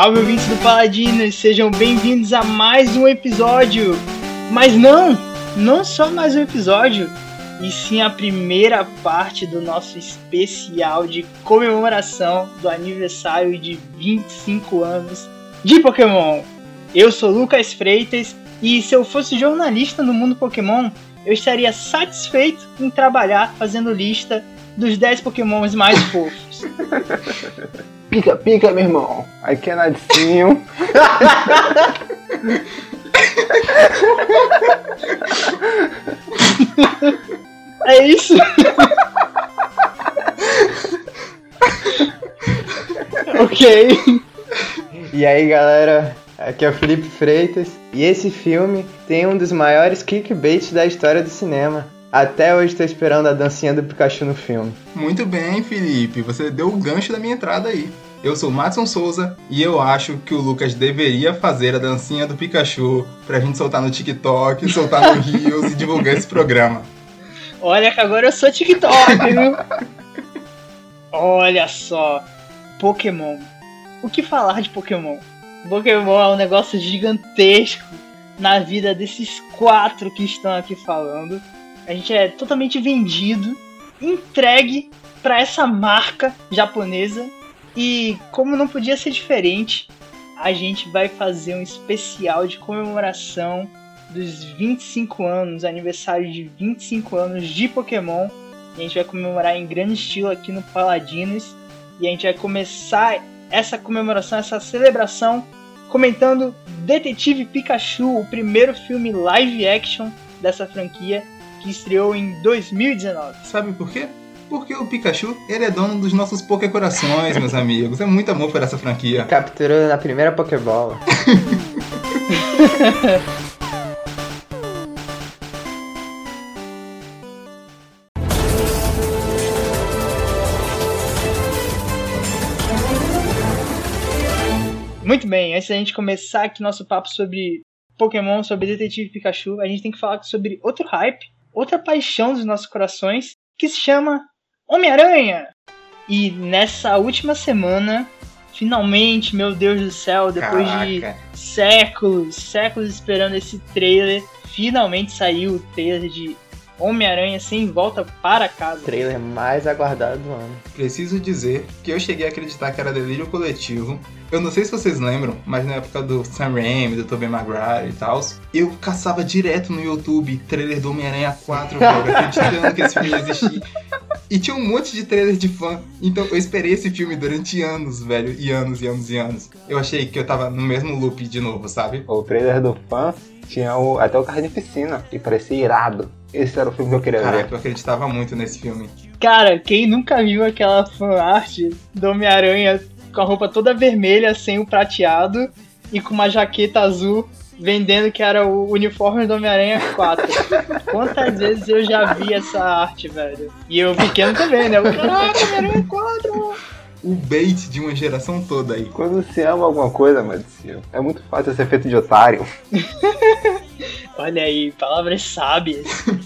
Salve ouvintes do Paladinos, sejam bem-vindos a mais um episódio. Mas não, não só mais um episódio, e sim a primeira parte do nosso especial de comemoração do aniversário de 25 anos de Pokémon. Eu sou Lucas Freitas e se eu fosse jornalista no mundo Pokémon, eu estaria satisfeito em trabalhar fazendo lista dos 10 Pokémons mais fofos. Pica, pica, meu irmão. Aqui é Nadinho. é isso? ok. E aí, galera? Aqui é o Felipe Freitas. E esse filme tem um dos maiores clickbaits da história do cinema. Até hoje estou esperando a dancinha do Pikachu no filme. Muito bem, Felipe. Você deu o gancho da minha entrada aí. Eu sou o Matson Souza e eu acho que o Lucas deveria fazer a dancinha do Pikachu pra gente soltar no TikTok, soltar no Rios e divulgar esse programa. Olha que agora eu sou TikTok, viu? Olha só. Pokémon. O que falar de Pokémon? Pokémon é um negócio gigantesco na vida desses quatro que estão aqui falando. A gente é totalmente vendido, entregue para essa marca japonesa e como não podia ser diferente, a gente vai fazer um especial de comemoração dos 25 anos, aniversário de 25 anos de Pokémon. E a gente vai comemorar em grande estilo aqui no Paladinos. E a gente vai começar essa comemoração, essa celebração, comentando Detetive Pikachu, o primeiro filme live action dessa franquia que estreou em 2019. Sabe por quê? Porque o Pikachu, ele é dono dos nossos Pokécorações, meus amigos. É muito amor por essa franquia. Capturou na primeira Pokébola. Muito bem, antes da gente começar aqui nosso papo sobre Pokémon, sobre Detetive Pikachu, a gente tem que falar sobre outro hype, outra paixão dos nossos corações, que se chama Homem-Aranha! E nessa última semana, finalmente, meu Deus do céu, depois Caraca. de séculos, séculos esperando esse trailer, finalmente saiu o trailer de Homem-Aranha sem volta para casa. Trailer mais aguardado do ano. Preciso dizer que eu cheguei a acreditar que era delírio coletivo. Eu não sei se vocês lembram, mas na época do Sam Raimi, do Tobey Maguire e tal, eu caçava direto no YouTube trailer do Homem-Aranha 4, velho, acreditando que esse filme ia existir. E tinha um monte de trailer de fã. Então eu esperei esse filme durante anos, velho. E anos, e anos, e anos. Eu achei que eu tava no mesmo loop de novo, sabe? O trailer do fã tinha o, até o carro de piscina. E parecia irado. Esse era o filme que eu queria Caraca, ver. eu acreditava muito nesse filme. Cara, quem nunca viu aquela fanart do Homem-Aranha com a roupa toda vermelha, sem o prateado e com uma jaqueta azul vendendo que era o uniforme do Homem-Aranha 4. Quantas vezes eu já vi essa arte, velho? E eu pequeno também, né? O caraca, Homem-Aranha 4! O bait de uma geração toda aí. Quando se ama alguma coisa, Maurício, é muito fácil ser feito de otário. Olha aí, palavras sábias.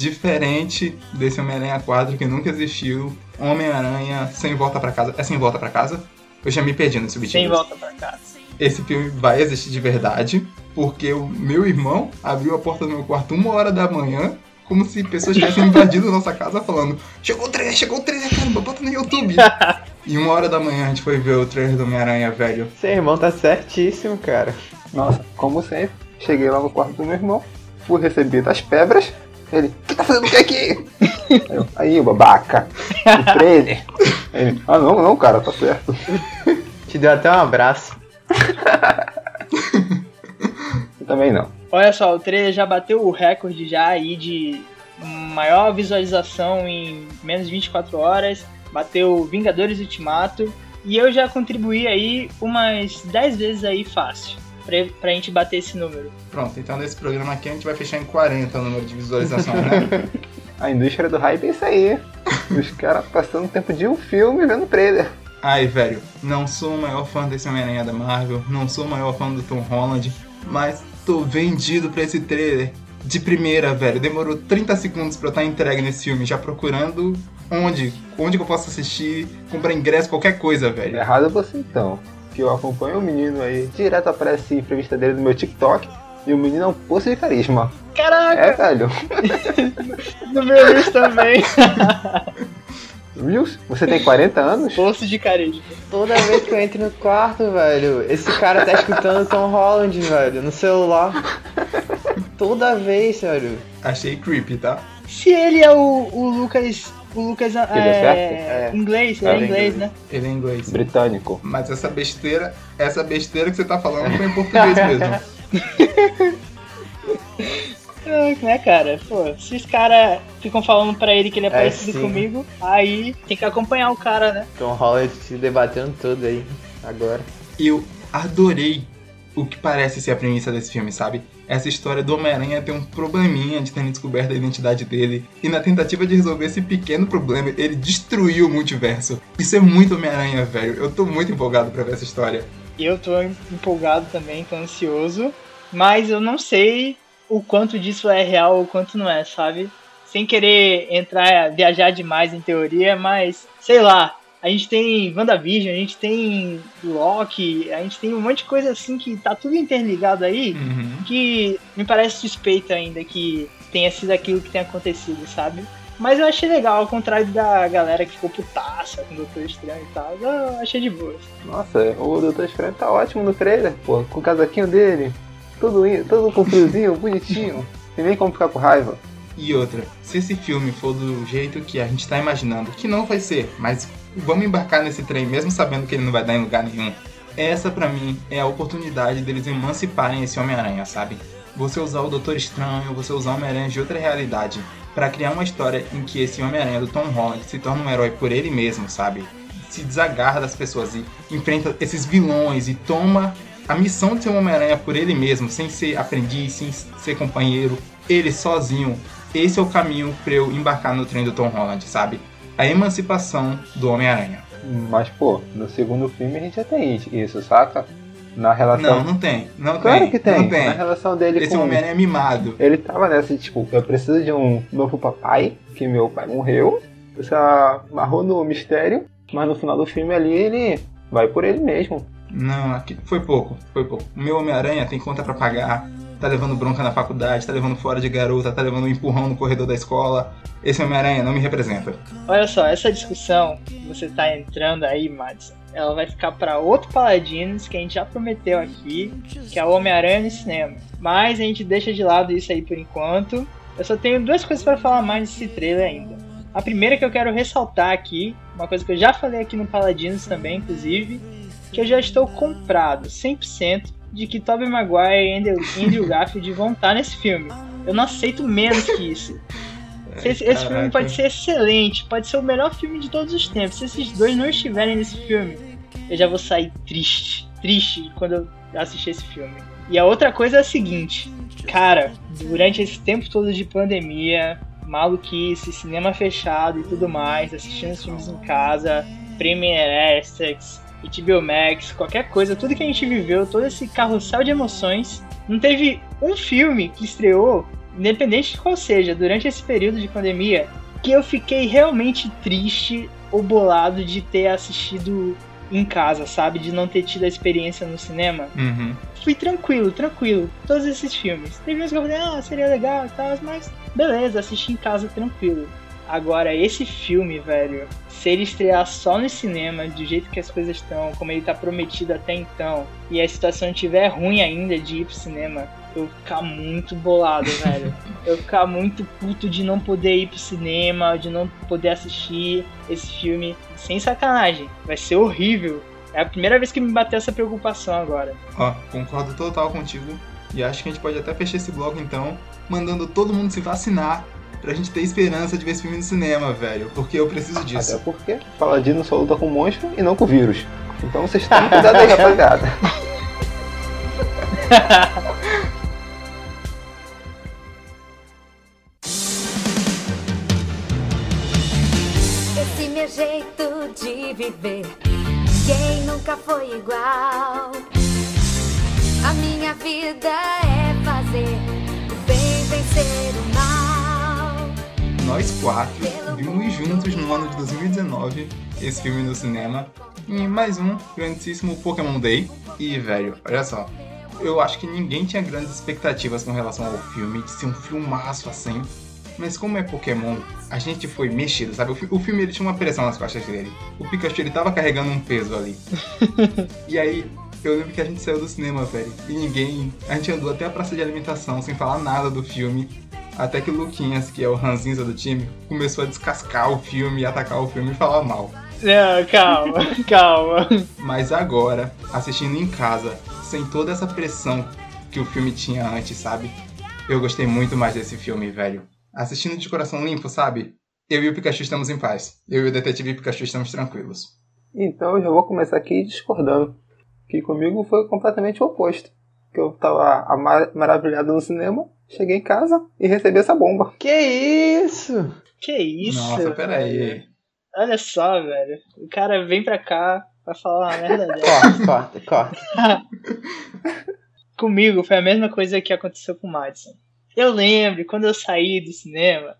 Diferente desse Homem-Aranha 4 que nunca existiu, Homem-Aranha sem volta para casa. É sem volta para casa? Eu já me perdi nesse vídeo. Sem volta para casa. Esse filme vai existir de verdade porque o meu irmão abriu a porta do meu quarto uma hora da manhã, como se pessoas tivessem invadido a nossa casa falando: Chegou o trailer, chegou o trailer, caramba, bota no YouTube. e uma hora da manhã a gente foi ver o trailer do Homem-Aranha, velho. Seu irmão tá certíssimo, cara. Nossa, como sempre, cheguei lá no quarto do meu irmão, fui receber das pedras. Ele, o que tá fazendo o que aqui? Eu, aí, babaca, o trailer. Ele, ah não, não, cara, tá certo. Te deu até um abraço. também não. Olha só, o trailer já bateu o recorde já aí de maior visualização em menos de 24 horas, bateu Vingadores Ultimato e eu já contribuí aí umas 10 vezes aí fácil pra, pra gente bater esse número. Pronto, então nesse programa aqui a gente vai fechar em 40 o número de visualização, né? a indústria do hype é isso aí. Os caras passando tempo de um filme vendo trailer. Ai, velho, não sou o maior fã desse Homem-Aranha da Marvel, não sou o maior fã do Tom Holland, mas tô vendido pra esse trailer. De primeira, velho. Demorou 30 segundos pra eu estar entregue nesse filme, já procurando onde, onde que eu posso assistir, comprar ingresso, qualquer coisa, velho. Errado é você então. Que eu acompanho o menino aí, direto aparece entrevista dele no meu TikTok, e o menino é um poço de carisma. Caraca! É, velho. no meu Reels também. Reels? Você tem 40 anos? Poço de carisma. Toda vez que eu entro no quarto, velho, esse cara tá escutando Tom Holland, velho, no celular. Toda vez, velho. Achei creepy, tá? Se ele é o, o Lucas. O Lucas é, Ele é? É. inglês, ele É, é inglês, né? Ele é inglês. Britânico. Mas essa besteira, essa besteira que você tá falando foi em português mesmo. É, né, cara? Pô, se os caras ficam falando pra ele que ele é, É, parecido sim. comigo, aí tem que acompanhar o cara, né? Tom Holland se debatendo tudo aí, agora. Eu adorei o que parece ser a premissa desse filme, sabe? Essa história do Homem-Aranha tem um probleminha de ter descoberto a identidade dele. E na tentativa de resolver esse pequeno problema, ele destruiu o multiverso. Isso é muito Homem-Aranha, velho. Eu tô muito empolgado pra ver essa história. Eu tô empolgado também, tô ansioso, mas eu não sei o quanto disso é real ou quanto não é, sabe? Sem querer entrar, viajar demais em teoria, mas sei lá. A gente tem WandaVision, a gente tem Loki, a gente tem um monte de coisa assim que tá tudo interligado aí, Uhum. que me parece suspeito ainda que tenha sido aquilo que tenha acontecido, sabe? Mas eu achei legal, ao contrário da galera que ficou putaça com o Doutor Estranho e tal. Eu achei de boa. Nossa, o Doutor Estranho tá ótimo no trailer, pô, com o casaquinho dele. Tudo, in- tudo com friozinho, bonitinho. Tem nem como ficar com raiva. E outra, se esse filme for do jeito que a gente tá imaginando, que não vai ser, mas vamos embarcar nesse trem mesmo sabendo que ele não vai dar em lugar nenhum. Essa pra mim é a oportunidade deles emanciparem esse Homem-Aranha, sabe? Você usar o Doutor Estranho, você usar o Homem-Aranha de outra realidade pra criar uma história em que esse Homem-Aranha do Tom Holland se torna um herói por ele mesmo, sabe? Se desagarra das pessoas e enfrenta esses vilões e toma a missão de ser um Homem-Aranha por ele mesmo, sem ser aprendiz, sem ser companheiro, ele sozinho. Esse é o caminho pra eu embarcar no trem do Tom Holland, sabe? A emancipação do Homem-Aranha. Mas, pô, no segundo filme a gente já tem isso, saca? Na relação. Não, não tem. Não claro tem. que tem. Tem. Na relação dele Esse com. Homem-Aranha é mimado. Ele tava nessa, tipo, eu preciso de um novo papai, que meu pai morreu. Você amarrou no mistério, mas no final do filme ali ele vai por ele mesmo. Não, aqui foi pouco, foi pouco. O meu Homem-Aranha tem conta pra pagar, tá levando bronca na faculdade, tá levando fora de garota, tá levando um empurrão no corredor da escola. Esse Homem-Aranha não me representa. Olha só, essa discussão que você tá entrando aí, Madison, ela vai ficar pra outro Paladinos que a gente já prometeu aqui, que é o Homem-Aranha no cinema. Mas a gente deixa de lado isso aí por enquanto. Eu só tenho duas coisas pra falar mais desse trailer ainda. A primeira que eu quero ressaltar aqui, uma coisa que eu já falei aqui no Paladinos também, inclusive, que eu já estou comprado 100% de que Tobey Maguire e Andrew, Andrew Garfield vão estar nesse filme. Eu não aceito menos que isso. Esse, esse filme pode ser excelente, pode ser o melhor filme de todos os tempos. Se esses dois não estiverem nesse filme, eu já vou sair triste, triste quando eu assistir esse filme. E a outra coisa é a seguinte, cara, durante esse tempo todo de pandemia, maluquice, cinema fechado e tudo mais, assistindo os filmes em casa, Premiere Access, HBO Max, qualquer coisa, tudo que a gente viveu, todo esse carrossel de emoções, não teve um filme que estreou, independente de qual seja, durante esse período de pandemia, que eu fiquei realmente triste ou bolado de ter assistido em casa, sabe? De não ter tido a experiência no cinema. Uhum. Fui tranquilo, tranquilo. Todos esses filmes. Teve uns que eu falei, ah, seria legal e tal, mas beleza, assisti em casa tranquilo. Agora, esse filme, velho, se ele estrear só no cinema, do jeito que as coisas estão, como ele tá prometido até então, e a situação estiver ruim ainda de ir pro cinema, eu vou ficar muito bolado, velho. Eu vou ficar muito puto de não poder ir pro cinema, de não poder assistir esse filme. Sem sacanagem. Vai ser horrível. É a primeira vez que me bateu essa preocupação agora. Ó, concordo total contigo. E acho que a gente pode até fechar esse bloco então, mandando todo mundo se vacinar pra gente ter esperança de ver esse filme no cinema, velho. Porque eu preciso disso. Até porque Paladino só luta com monstro e não com vírus. Então vocês tomem cuidado aí, rapaziada. Esse meu jeito de viver, quem nunca foi igual? A minha vida é fazer o bem vencer o mal. Nós quatro vimos juntos no ano de 2019 esse filme no cinema. em mais um grandíssimo Pokémon Day. E, velho, olha só. Eu acho que ninguém tinha grandes expectativas com relação ao filme, de ser um filmaço assim. Mas como é Pokémon, a gente foi mexido, sabe? O, o filme ele tinha uma pressão nas costas dele. O Pikachu ele tava carregando um peso ali. e aí, eu lembro que a gente saiu do cinema, velho. E ninguém. A gente andou até a praça de alimentação sem falar nada do filme. Até que o Luquinhas, que é o ranzinza do time, começou a descascar o filme, atacar o filme e falar mal. Não, calma, calma. Mas agora, assistindo em casa, sem toda essa pressão que o filme tinha antes, sabe? Eu gostei muito mais desse filme, velho. Assistindo de coração limpo, sabe? Eu e o Pikachu estamos em paz. Eu e o detetive Pikachu estamos tranquilos. Então eu já vou começar aqui discordando. Que comigo foi completamente o oposto. Que eu tava ama- maravilhado no cinema, cheguei em casa e recebi essa bomba. Que isso? Que isso? Nossa, peraí. Olha só, velho. O cara vem pra cá pra falar uma merda dessa. Corta, corta, corta. Comigo foi a mesma coisa que aconteceu com o Madison. Eu lembro, quando eu saí do cinema,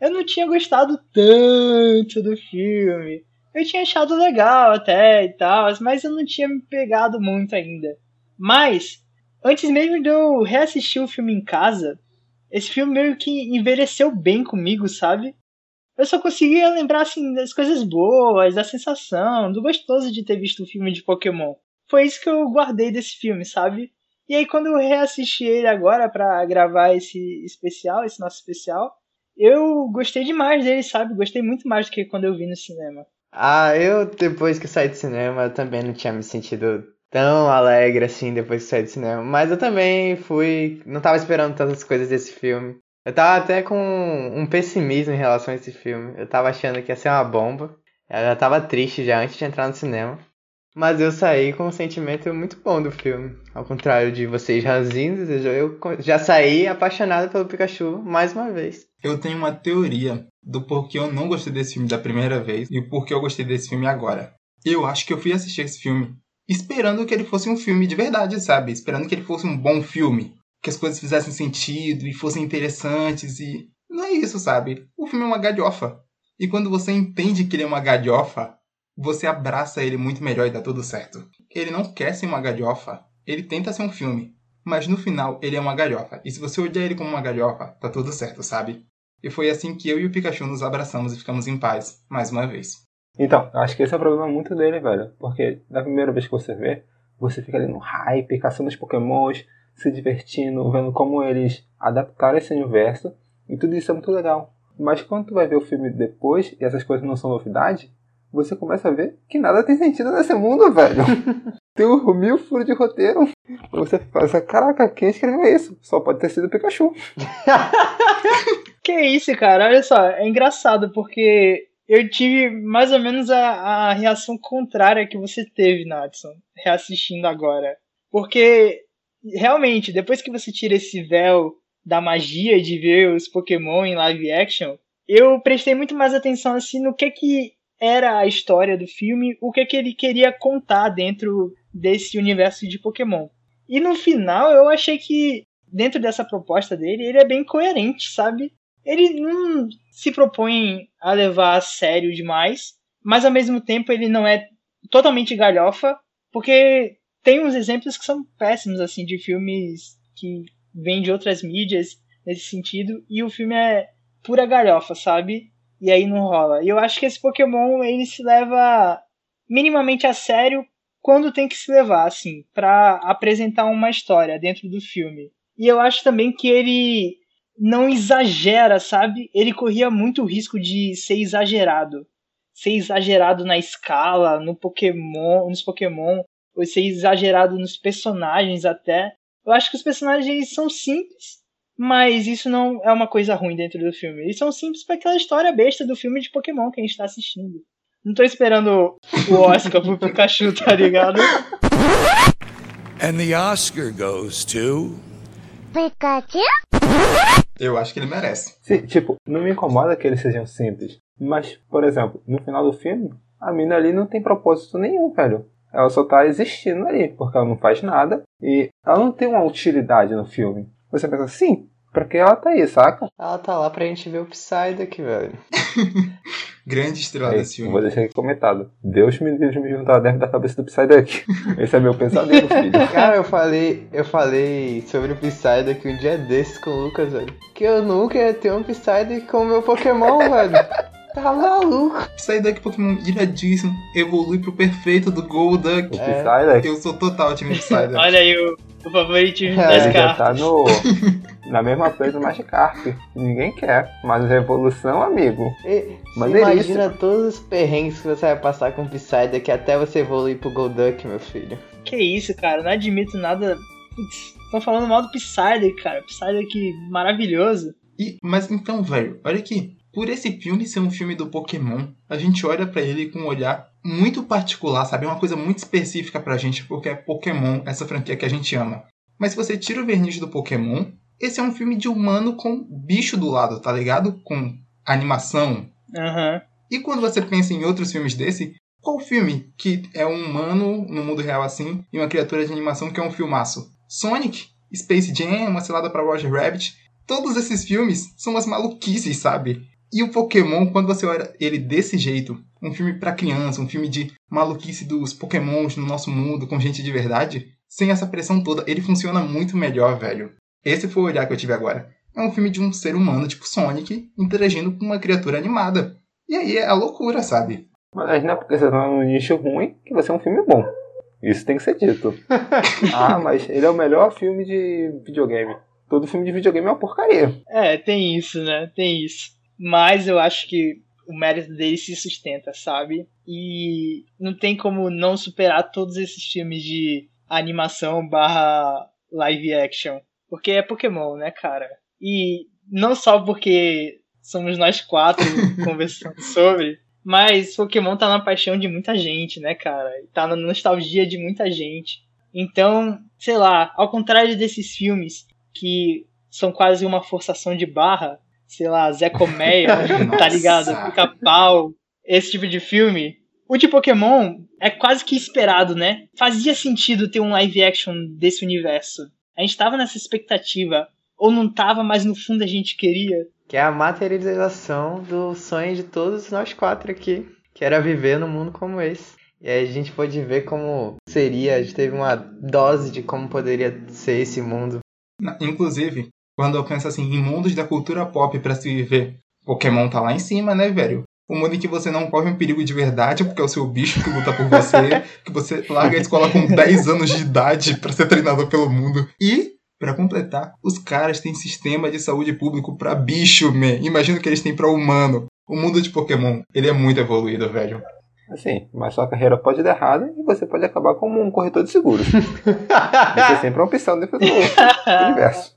eu não tinha gostado tanto do filme. Eu tinha achado legal até e tal, mas eu não tinha me pegado muito ainda. Mas, antes mesmo de eu reassistir o filme em casa, esse filme meio que envelheceu bem comigo, sabe? Eu só conseguia lembrar assim das coisas boas, da sensação, do gostoso de ter visto o filme de Pokémon. Foi isso que eu guardei desse filme, sabe? E aí quando eu reassisti ele agora pra gravar esse especial, esse nosso especial, eu gostei demais dele, sabe? Gostei muito mais do que quando eu vi no cinema. Ah, eu depois que saí do cinema também não tinha me sentido tão alegre assim depois que saí do cinema. Mas eu também fui. Não tava esperando tantas coisas desse filme. Eu tava até com um pessimismo em relação a esse filme. Eu tava achando que ia ser uma bomba. Eu já tava triste já antes de entrar no cinema. Mas eu saí com um sentimento muito bom do filme. Ao contrário de vocês ranzinhos, eu já saí apaixonado pelo Pikachu mais uma vez. Eu tenho uma teoria do porquê eu não gostei desse filme da primeira vez e o porquê eu gostei desse filme agora. Eu acho que eu fui assistir esse filme esperando que ele fosse um filme de verdade, sabe? Esperando que ele fosse um bom filme. Que as coisas fizessem sentido e fossem interessantes e. Não é isso, sabe? O filme é uma galhofa. E quando você entende que ele é uma galhofa, você abraça ele muito melhor e dá tudo certo. Ele não quer ser uma galhofa, ele tenta ser um filme. Mas no final ele é uma galhofa. E se você olhar ele como uma galhofa, tá tudo certo, sabe? E foi assim que eu e o Pikachu nos abraçamos e ficamos em paz, mais uma vez. Então, eu acho que esse é o problema muito dele, velho. Porque da primeira vez que você vê, você fica ali no hype, caçando os pokémons, se divertindo, vendo como eles adaptaram esse universo. E tudo isso é muito legal. Mas quando tu vai ver o filme depois, e essas coisas não são novidade, você começa a ver que nada tem sentido nesse mundo, velho. tem um mil furos de roteiro. Você pensa, caraca, quem escreveu isso? Só pode ter sido o Pikachu. Que isso, cara? Olha só, é engraçado porque eu tive mais ou menos a, a reação contrária que você teve, Natson, reassistindo agora. Porque, realmente, depois que você tira esse véu da magia de ver os Pokémon em live action, eu prestei muito mais atenção assim no que que era a história do filme, o que que ele queria contar dentro desse universo de Pokémon. E no final eu achei que dentro dessa proposta dele, ele é bem coerente, sabe? Ele não se propõe a levar a sério demais, mas ao mesmo tempo ele não é totalmente galhofa, porque tem uns exemplos que são péssimos assim de filmes que vêm de outras mídias nesse sentido, e o filme é pura galhofa, sabe? E aí não rola. E eu acho que esse Pokémon ele se leva minimamente a sério quando tem que se levar, assim, para apresentar uma história dentro do filme. E eu acho também que ele não exagera, sabe? Ele corria muito risco de ser exagerado. Ser exagerado na escala, no Pokémon, nos Pokémon, ou ser exagerado nos personagens até. Eu acho que os personagens são simples, mas isso não é uma coisa ruim dentro do filme. Eles são simples para aquela história besta do filme de Pokémon que a gente tá assistindo. Não tô esperando o Oscar pro Pikachu, tá ligado? And the Oscar goes to. Eu acho que ele merece. Sim, tipo, não me incomoda que eles sejam simples. Mas, por exemplo, no final do filme, a mina ali não tem propósito nenhum, velho. Ela só tá existindo ali, porque ela não faz nada e ela não tem uma utilidade no filme. Você pensa, sim, pra que ela tá aí, saca? Ela tá lá pra gente ver o Psyduck, velho. grande estrela Aí, desse eu filme. vou deixar aqui comentado. Deus me livre de me juntar dentro da cabeça do Psyduck. Esse é meu pesadelo, filho. Cara, eu falei, eu falei sobre o Psyduck um dia desses com o Lucas, velho. Que eu nunca ia ter um Psyduck com o meu Pokémon, velho. Tá maluco. Psyduck Pokémon iradíssimo, evolui pro perfeito do Golduck. O É. Psyduck, Eu sou total time Psyduck. Olha aí o, o favoritismo É, das ele já tá cartas. no, na mesma play do Magikarp. Ninguém quer. Mas evolução, amigo. E, imagina todos os perrengues que você vai passar com o Psyduck até você evoluir pro Golduck, meu filho. Que isso, cara, não admito nada. Estão falando mal do Psyduck, cara. Psyduck maravilhoso. E, mas então, velho, olha aqui. Por esse filme ser um filme do Pokémon, a gente olha pra ele com um olhar muito particular, sabe? É uma coisa muito específica pra gente, porque é Pokémon, essa franquia que a gente ama. Mas se você tira o verniz do Pokémon, esse é um filme de humano com bicho do lado, tá ligado? Com animação. Aham. E quando você pensa em outros filmes desse, qual filme que é um humano no mundo real assim e uma criatura de animação que é um filmaço? Sonic, Space Jam, Uma Cilada pra Roger Rabbit. Todos esses filmes são umas maluquices, sabe? E o Pokémon, quando você olha ele desse jeito, um filme pra criança, um filme de maluquice dos Pokémons no nosso mundo, com gente de verdade, sem essa pressão toda, ele funciona muito melhor, velho. Esse foi o olhar que eu tive agora. É um filme de um ser humano, tipo Sonic, interagindo com uma criatura animada. E aí é a loucura, sabe? Mas não é porque você tá num nicho ruim que vai ser um filme bom. Isso tem que ser dito. ah, mas ele é o melhor filme de videogame. Todo filme de videogame é uma porcaria. É, tem isso, né? Tem isso. Mas eu acho que o mérito dele se sustenta, sabe? E não tem como não superar todos esses filmes de animação barra live action. Porque é Pokémon, né, cara? E não só porque somos nós quatro conversando sobre, mas Pokémon tá na paixão de muita gente, né, cara? E Tá na nostalgia de muita gente. Então, sei lá, ao contrário desses filmes que são quase uma forçação de barra, sei lá, Zé Colmeia, tá ligado? Pica-pau, esse tipo de filme. O de Pokémon é quase que esperado, né? Fazia sentido ter um live action desse universo. A gente tava nessa expectativa. Ou não tava, mas no fundo a gente queria. Que é a materialização do sonho de todos nós quatro aqui, que era viver num mundo como esse. E aí a gente pôde ver como seria, a gente teve uma dose de como poderia ser esse mundo. Inclusive, quando eu penso assim, em mundos da cultura pop pra se viver, Pokémon tá lá em cima, né, velho? O mundo em que você não corre um perigo de verdade, porque é o seu bicho que luta por você, que você larga a escola com 10 anos de idade pra ser treinador pelo mundo. E, pra completar, os caras têm sistema de saúde público pra bicho, man. Imagina o que eles têm pra humano. O mundo de Pokémon, ele é muito evoluído, velho. Assim, mas sua carreira pode dar errado e você pode acabar como um corretor de seguros. Isso é sempre uma opção dentro do universo.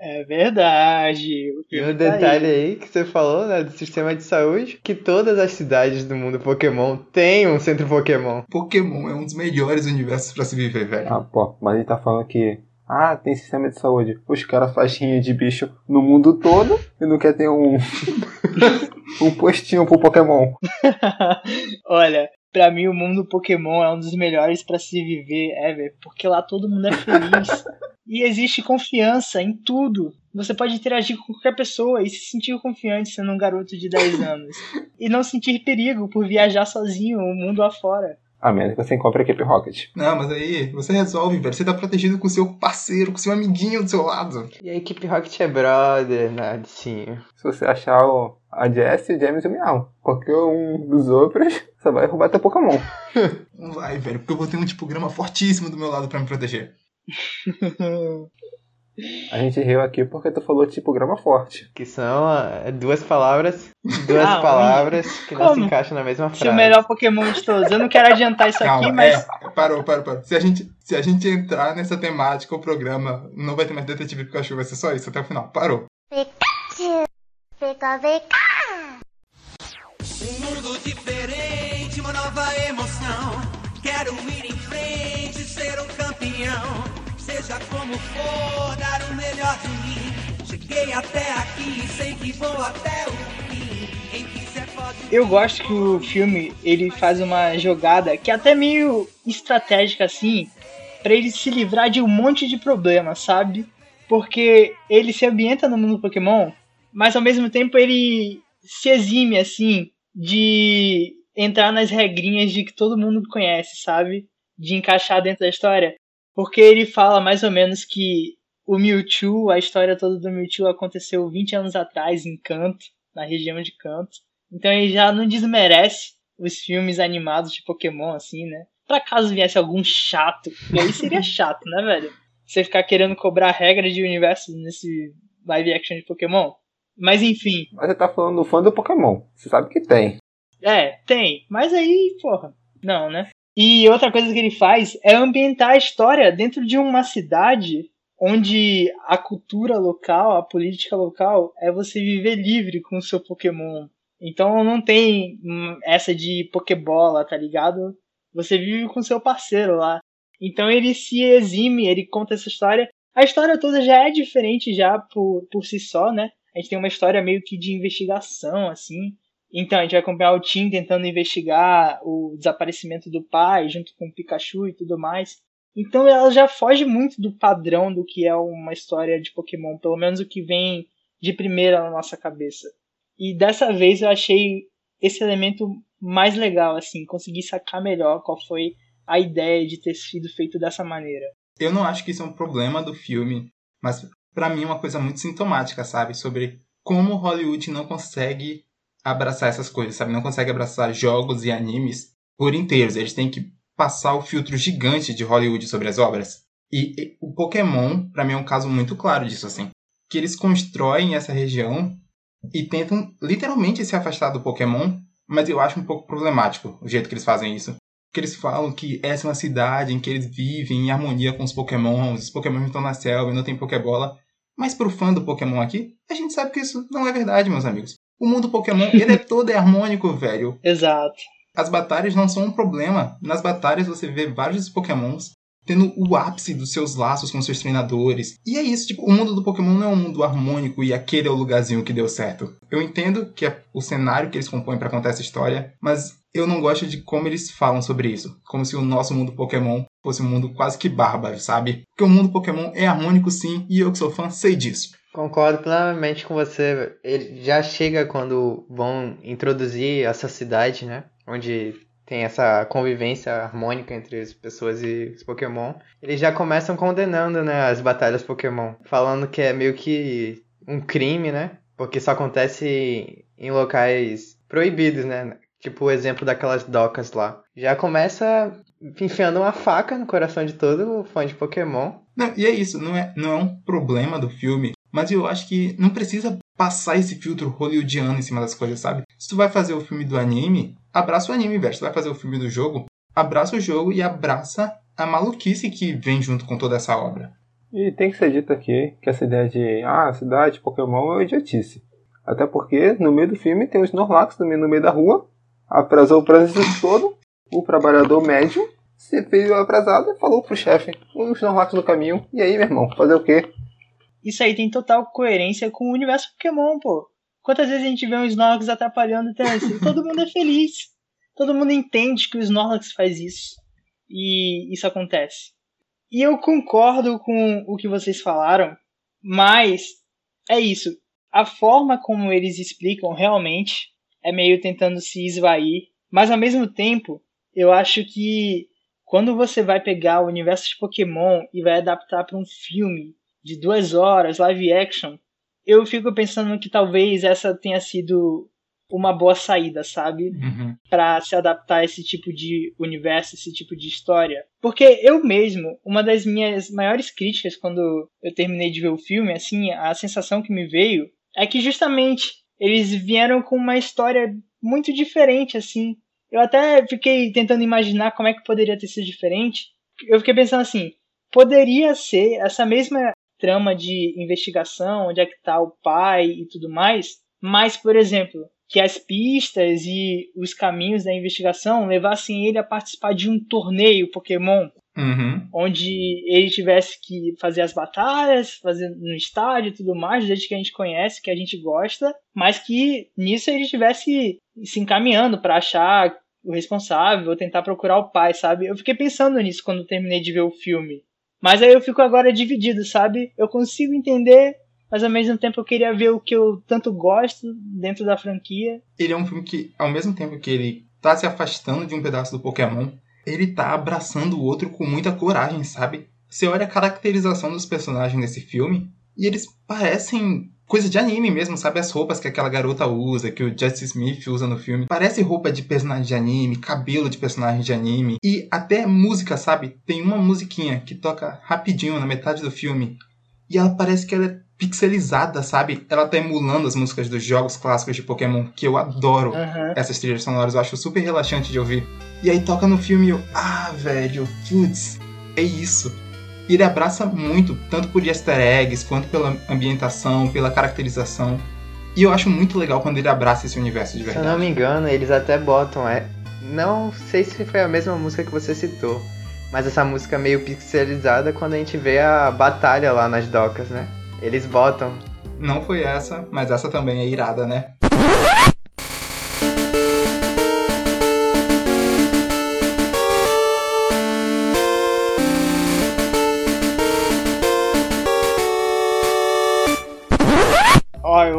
É verdade. O E um tá detalhe aí que você falou, né, do sistema de saúde, que todas as cidades do mundo Pokémon têm um centro Pokémon. Pokémon é um dos melhores universos pra se viver, velho. Ah, pô, mas ele tá falando que. Ah, tem sistema de saúde. Os caras fazem rinha de bicho no mundo todo e não quer ter um. um postinho pro Pokémon. Olha, pra mim o mundo Pokémon é um dos melhores pra se viver ever, porque lá todo mundo é feliz. e existe confiança em tudo. Você pode interagir com qualquer pessoa e se sentir confiante sendo um garoto de 10 anos. E não sentir perigo por viajar sozinho o mundo afora. A menos que você encontre a equipe Rocket. Não, mas aí você resolve, velho. Você tá protegido com seu parceiro, com seu amiguinho do seu lado. E a equipe Rocket é brother, sim. Se você achar o, a Jess, o James e o Meow. Qualquer um dos outros, você vai roubar teu Pokémon. Não vai, velho, porque eu vou ter um tipograma fortíssimo do meu lado pra me proteger. A gente riu aqui porque tu falou tipograma forte. Que são ah, duas palavras, duas Ah, palavras que não se como? encaixam na mesma Se frase. o melhor Pokémon de todos. Eu não quero adiantar isso aqui, Calma, mas. é, parou, parou, parou. Se a, gente, se a gente entrar nessa temática, o programa não vai ter mais Detetive Pikachu, vai ser só isso até o final. Parou. Pikachu, Pika Pika. Um mundo diferente, uma nova emoção. Quero ir em frente, ser um campeão. Seja como for, dar o melhor de mim. Cheguei até aqui, sei que vou até o fim. Quem quiser pode. Eu gosto que o filme ele faz uma jogada que é até meio estratégica assim, pra ele se livrar de um monte de problemas, sabe? Porque ele se ambienta no mundo Pokémon, mas ao mesmo tempo ele se exime assim de entrar nas regrinhas de que todo mundo conhece, sabe? De encaixar dentro da história. Porque ele fala mais ou menos que o Mewtwo, a história toda do Mewtwo aconteceu 20 anos atrás em Kanto, na região de Kanto. Então ele já não desmerece os filmes animados de Pokémon, assim, né? Pra caso viesse algum chato, e aí seria chato, né, velho? Você ficar querendo cobrar regra de universo nesse live action de Pokémon. Mas enfim. Mas você tá falando do fã do Pokémon. Você sabe que tem. É, tem. Mas aí, porra. Não, né? E outra coisa que ele faz é ambientar a história dentro de uma cidade onde a cultura local, a política local, é você viver livre com o seu Pokémon. Então não tem hum, essa de Pokébola, tá ligado? Você vive com seu parceiro lá. Então ele se exime, ele conta essa história. A história toda já é diferente já por, por si só, né? A gente tem uma história meio que de investigação, assim. Então, a gente vai acompanhar o Tim tentando investigar o desaparecimento do pai, junto com o Pikachu e tudo mais. Então, ela já foge muito do padrão do que é uma história de Pokémon, pelo menos o que vem de primeira na nossa cabeça. E dessa vez eu achei esse elemento mais legal, assim, consegui sacar melhor qual foi a ideia de ter sido feito dessa maneira. Eu não acho que isso é um problema do filme, mas para mim é uma coisa muito sintomática, sabe? Sobre como Hollywood não consegue abraçar essas coisas, sabe? Não consegue abraçar jogos e animes por inteiros. Eles têm que passar o filtro gigante de Hollywood sobre as obras. E, e o Pokémon, para mim, é um caso muito claro disso, assim. Que eles constroem essa região e tentam literalmente se afastar do Pokémon, mas eu acho um pouco problemático o jeito que eles fazem isso. Que eles falam que essa é uma cidade em que eles vivem em harmonia com os Pokémons, os Pokémon estão na selva e não tem Pokébola. Mas pro fã do Pokémon aqui, a gente sabe que isso não é verdade, meus amigos. O mundo Pokémon, ele é todo harmônico, velho. Exato. As batalhas não são um problema. Nas batalhas você vê vários Pokémons tendo o ápice dos seus laços com seus treinadores. E é isso, tipo, o mundo do Pokémon não é um mundo harmônico e aquele é o lugarzinho que deu certo. Eu entendo que é o cenário que eles compõem para contar essa história, mas eu não gosto de como eles falam sobre isso. Como se o nosso mundo Pokémon fosse um mundo quase que bárbaro, sabe? Porque o mundo Pokémon é harmônico sim, e eu que sou fã sei disso. Concordo plenamente com você. Ele já chega quando vão introduzir essa cidade, né? Onde tem essa convivência harmônica entre as pessoas e os Pokémon. Eles já começam condenando, né, as batalhas Pokémon, falando que é meio que um crime, né? Porque só acontece em locais proibidos, né? Tipo o exemplo daquelas docas lá. Já começa enfiando uma faca no coração de todo fã de Pokémon. Não, e é isso, não é, não é um problema do filme, mas eu acho que não precisa passar esse filtro hollywoodiano em cima das coisas, sabe? Se tu vai fazer o filme do anime, abraça o anime, velho. Se tu vai fazer o filme do jogo, abraça o jogo e abraça a maluquice que vem junto com toda essa obra. E tem que ser dito aqui que essa ideia de ah, cidade, Pokémon é idiotice. Até porque no meio do filme tem os Snorlax também no meio da rua, atrasou o trânsito todo, o trabalhador médio se fez atrasado e falou pro chefe, os Snorlax no caminho, e aí, meu irmão, fazer o quê? Isso aí tem total coerência com o universo Pokémon, pô. Quantas vezes a gente vê um Snorlax atrapalhando o trânsito? Todo mundo é feliz. Todo mundo entende que o Snorlax faz isso. E isso acontece. E eu concordo com o que vocês falaram, mas é isso. A forma como eles explicam realmente é meio tentando se esvair, mas ao mesmo tempo, eu acho que quando você vai pegar o universo de Pokémon e vai adaptar para um filme de duas horas, live action, eu fico pensando que talvez essa tenha sido uma boa saída, sabe? Uhum. Para se adaptar a esse tipo de universo, esse tipo de história. Porque eu mesmo, uma das minhas maiores críticas quando eu terminei de ver o filme, assim, a sensação que me veio é que justamente eles vieram com uma história muito diferente, assim. Eu até fiquei tentando imaginar como é que poderia ter sido diferente. Eu fiquei pensando assim, poderia ser essa mesma trama de investigação, onde é que tá o pai e tudo mais, mas, por exemplo, que as pistas e os caminhos da investigação levassem ele a participar de um torneio Pokémon, Uhum. onde ele tivesse que fazer as batalhas, fazer no estádio e tudo mais, desde que a gente conhece, que a gente gosta, mas que nisso ele estivesse se encaminhando para achar o responsável, tentar procurar o pai, sabe? Eu fiquei pensando nisso quando terminei de ver o filme. Mas aí eu fico agora dividido, sabe? Eu consigo entender mas ao mesmo tempo eu queria ver o que eu tanto gosto dentro da franquia. Ele é um filme que, ao mesmo tempo que ele tá se afastando de um pedaço do Pokémon, ele tá abraçando o outro com muita coragem, sabe? Você olha a caracterização dos personagens nesse filme e eles parecem coisa de anime mesmo, sabe? As roupas que aquela garota usa, que o Justice Smith usa no filme. Parece roupa de personagem de anime, cabelo de personagem de anime. E até música, sabe? Tem uma musiquinha que toca rapidinho na metade do filme. E ela parece que ela é pixelizada, sabe? Ela tá emulando as músicas dos jogos clássicos de Pokémon, que eu adoro. Uhum. Essas trilhas sonoras eu acho super relaxante de ouvir. E aí toca no filme e eu, ah, velho, putz, é isso. Ele abraça muito, tanto por easter eggs, quanto pela ambientação, pela caracterização. E eu acho muito legal quando ele abraça esse universo de Se verdade. eu não me engano, eles até botam. É... Não sei se foi a mesma música que você citou. Mas essa música meio pixelizada quando a gente vê a batalha lá nas docas, né? Eles botam. Não foi essa, mas essa também é irada, né?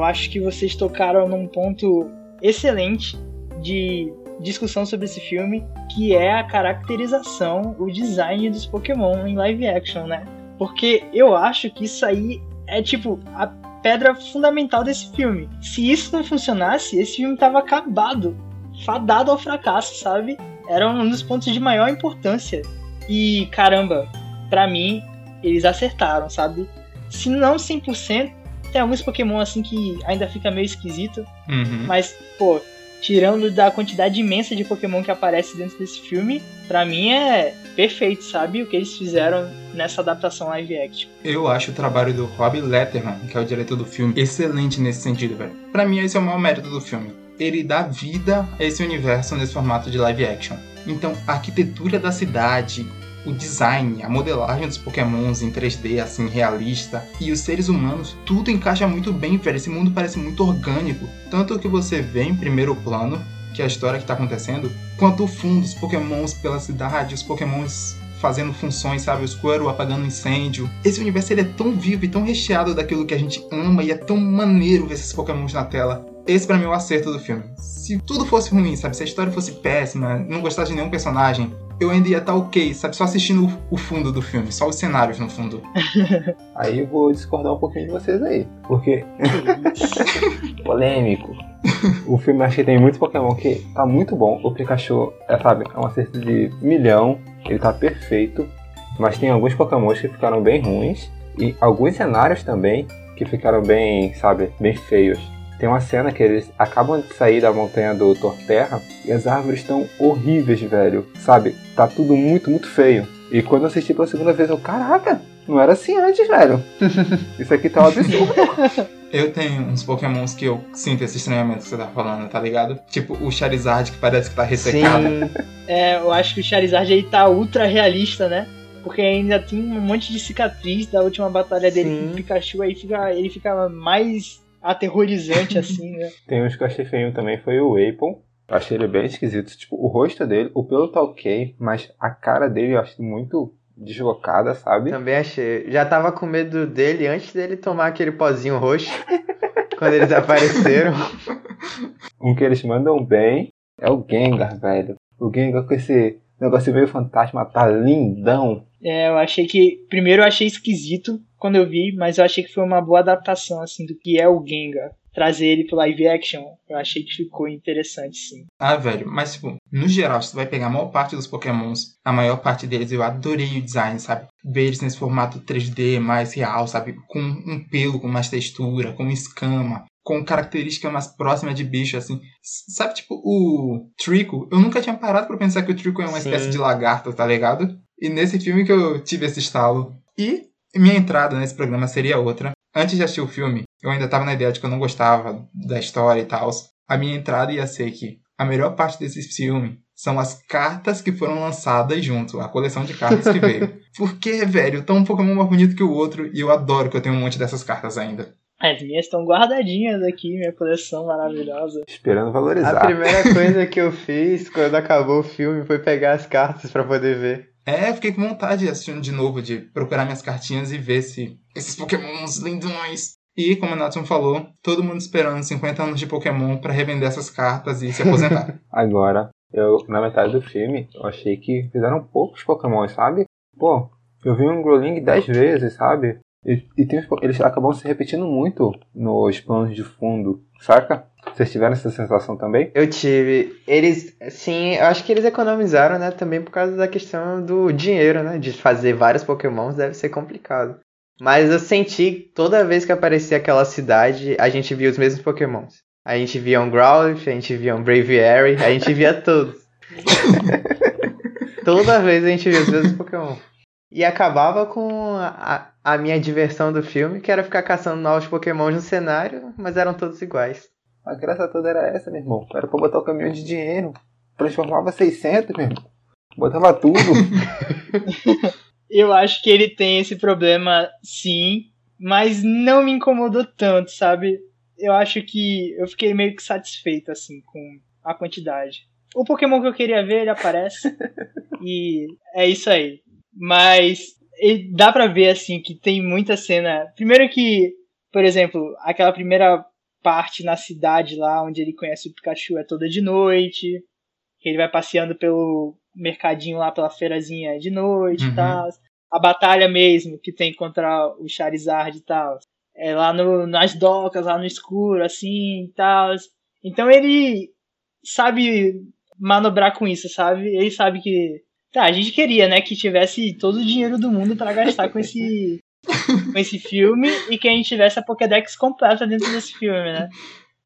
Acho que vocês tocaram num ponto excelente de discussão sobre esse filme, que é a caracterização, o design dos Pokémon em live action, né? Porque eu acho que isso aí é tipo a pedra fundamental desse filme. Se isso não funcionasse, esse filme tava acabado, fadado ao fracasso, sabe? Era um dos pontos de maior importância. E caramba, pra mim eles acertaram, sabe? Se não 100%, tem alguns Pokémon assim que ainda fica meio esquisito, Uhum. mas, pô, tirando da quantidade imensa de Pokémon que aparece dentro desse filme, pra mim é perfeito, sabe? O que eles fizeram nessa adaptação live action. Eu acho o trabalho do Rob Letterman, que é o diretor do filme, excelente nesse sentido, velho. Pra mim, esse é o maior mérito do filme. Ele dá vida a esse universo nesse formato de live action. Então, a arquitetura da cidade, o design, a modelagem dos pokémons em 3D, assim, realista, e os seres humanos, tudo encaixa muito bem, velho. Esse mundo parece muito orgânico. Tanto que você vê em primeiro plano, que é a história que tá acontecendo, quanto o fundo, os pokémons pela cidade, os pokémons fazendo funções, sabe? O Squirtle apagando incêndio. Esse universo ele é tão vivo e tão recheado daquilo que a gente ama e é tão maneiro ver esses pokémons na tela. Esse pra mim é o acerto do filme. Se tudo fosse ruim, sabe? Se a história fosse péssima, não gostasse de nenhum personagem, eu ainda ia estar ok, sabe? Só assistindo o- o fundo do filme, só os cenários no fundo. Aí eu vou discordar um pouquinho de vocês aí. Porque. polêmico. O filme acho que tem muitos Pokémon que tá muito bom. O Pikachu, é, sabe, é um acerto de milhão. Ele tá perfeito. Mas tem alguns Pokémon que ficaram bem ruins. E alguns cenários também que ficaram bem, sabe, bem feios. Tem uma cena que eles acabam de sair da montanha do Torterra e as árvores estão horríveis, velho. Sabe? Tá tudo muito, muito feio. E quando eu assisti pela segunda vez, eu, caraca, não era assim antes, velho. Isso aqui tá um absurdo. Eu tenho uns pokémons que eu sinto esse estranhamento que você tá falando, tá ligado? Tipo o Charizard que parece que tá ressecado. Sim. É, eu acho que o Charizard aí tá ultra realista, né? Porque ainda tem um monte de cicatriz da última batalha dele Sim. com o Pikachu, aí fica, ele fica mais aterrorizante assim, né? Tem uns que eu achei feio também, foi o Apple. Eu achei ele bem esquisito. Tipo, o rosto dele, o pelo tá ok, mas a cara dele eu acho muito deslocada, sabe? Também achei. Já tava com medo dele antes dele tomar aquele pozinho roxo. quando eles apareceram. Um que eles mandam bem é o Gengar, velho. O Gengar com esse negócio meio fantasma, tá lindão. É, eu achei que. Primeiro eu achei esquisito quando eu vi, mas eu achei que foi uma boa adaptação, assim, do que é o Gengar. Trazer ele pro live action, eu achei que ficou interessante, sim. Ah, velho, mas tipo, no geral, se tu vai pegar a maior parte dos pokémons, a maior parte deles eu adorei o design, sabe? Ver eles nesse formato 3D mais real, sabe? Com um pelo com mais textura, com escama, com característica mais próxima de bicho, assim. Sabe, tipo, o Trico, eu nunca tinha parado pra pensar que o Trico é uma Sim. espécie de lagarto, tá ligado? E nesse filme que eu tive esse estalo. E minha entrada nesse programa seria outra. Antes de assistir o filme, eu ainda tava na ideia de que eu não gostava da história e tal. A minha entrada ia ser que a melhor parte desse filme são as cartas que foram lançadas junto, a coleção de cartas que veio. Porque, velho, tá um Pokémon mais bonito que o outro e eu adoro que eu tenho um monte dessas cartas ainda. As minhas estão guardadinhas aqui, minha coleção maravilhosa. Esperando valorizar. A primeira coisa que eu fiz quando acabou o filme foi pegar as cartas pra poder ver. É, fiquei com vontade de assistir de novo, de procurar minhas cartinhas e ver se esses pokémons lindões E, como o Nathan falou, todo mundo esperando 50 anos de Pokémon pra revender essas cartas e se aposentar. Agora, eu, na metade do filme, eu achei que fizeram poucos Pokémon, sabe? Pô, eu vi um Growling 10 vezes, sabe? E, e tem, eles acabam se repetindo muito nos planos de fundo, saca? Vocês tiveram essa sensação também? Eu tive. Eles, sim, eu acho que eles economizaram, né? Também por causa da questão do dinheiro, né? De fazer vários Pokémons deve ser complicado. Mas eu senti toda vez que aparecia aquela cidade, a gente via os mesmos Pokémons. A gente via um Growlithe, a gente via um Braviary, a gente via todos. toda vez a gente via os mesmos Pokémon. E acabava com a, a minha diversão do filme, que era ficar caçando novos Pokémons no cenário, mas eram todos iguais. A graça toda era essa, meu irmão. Era pra botar o caminhão de dinheiro. Transformava 600, meu irmão. Botava tudo. Eu acho que ele tem esse problema, sim, mas não me incomodou tanto, sabe? Eu acho que eu fiquei meio que satisfeito, assim, com a quantidade. O Pokémon que eu queria ver, ele aparece. e é isso aí. Mas dá pra ver, assim, que tem muita cena. Primeiro que, por exemplo, aquela primeira parte na cidade lá, onde ele conhece o Pikachu, é toda de noite. Ele vai passeando pelo mercadinho lá, pela feirazinha de noite Uhum. e tal. A batalha mesmo que tem contra o Charizard e tal. É lá no, nas docas, lá no escuro, assim e tal. Então ele sabe manobrar com isso, sabe? Ele sabe que. Tá, a gente queria, né, que tivesse todo o dinheiro do mundo pra gastar com esse. com esse filme e que a gente tivesse a Pokédex completa dentro desse filme, né?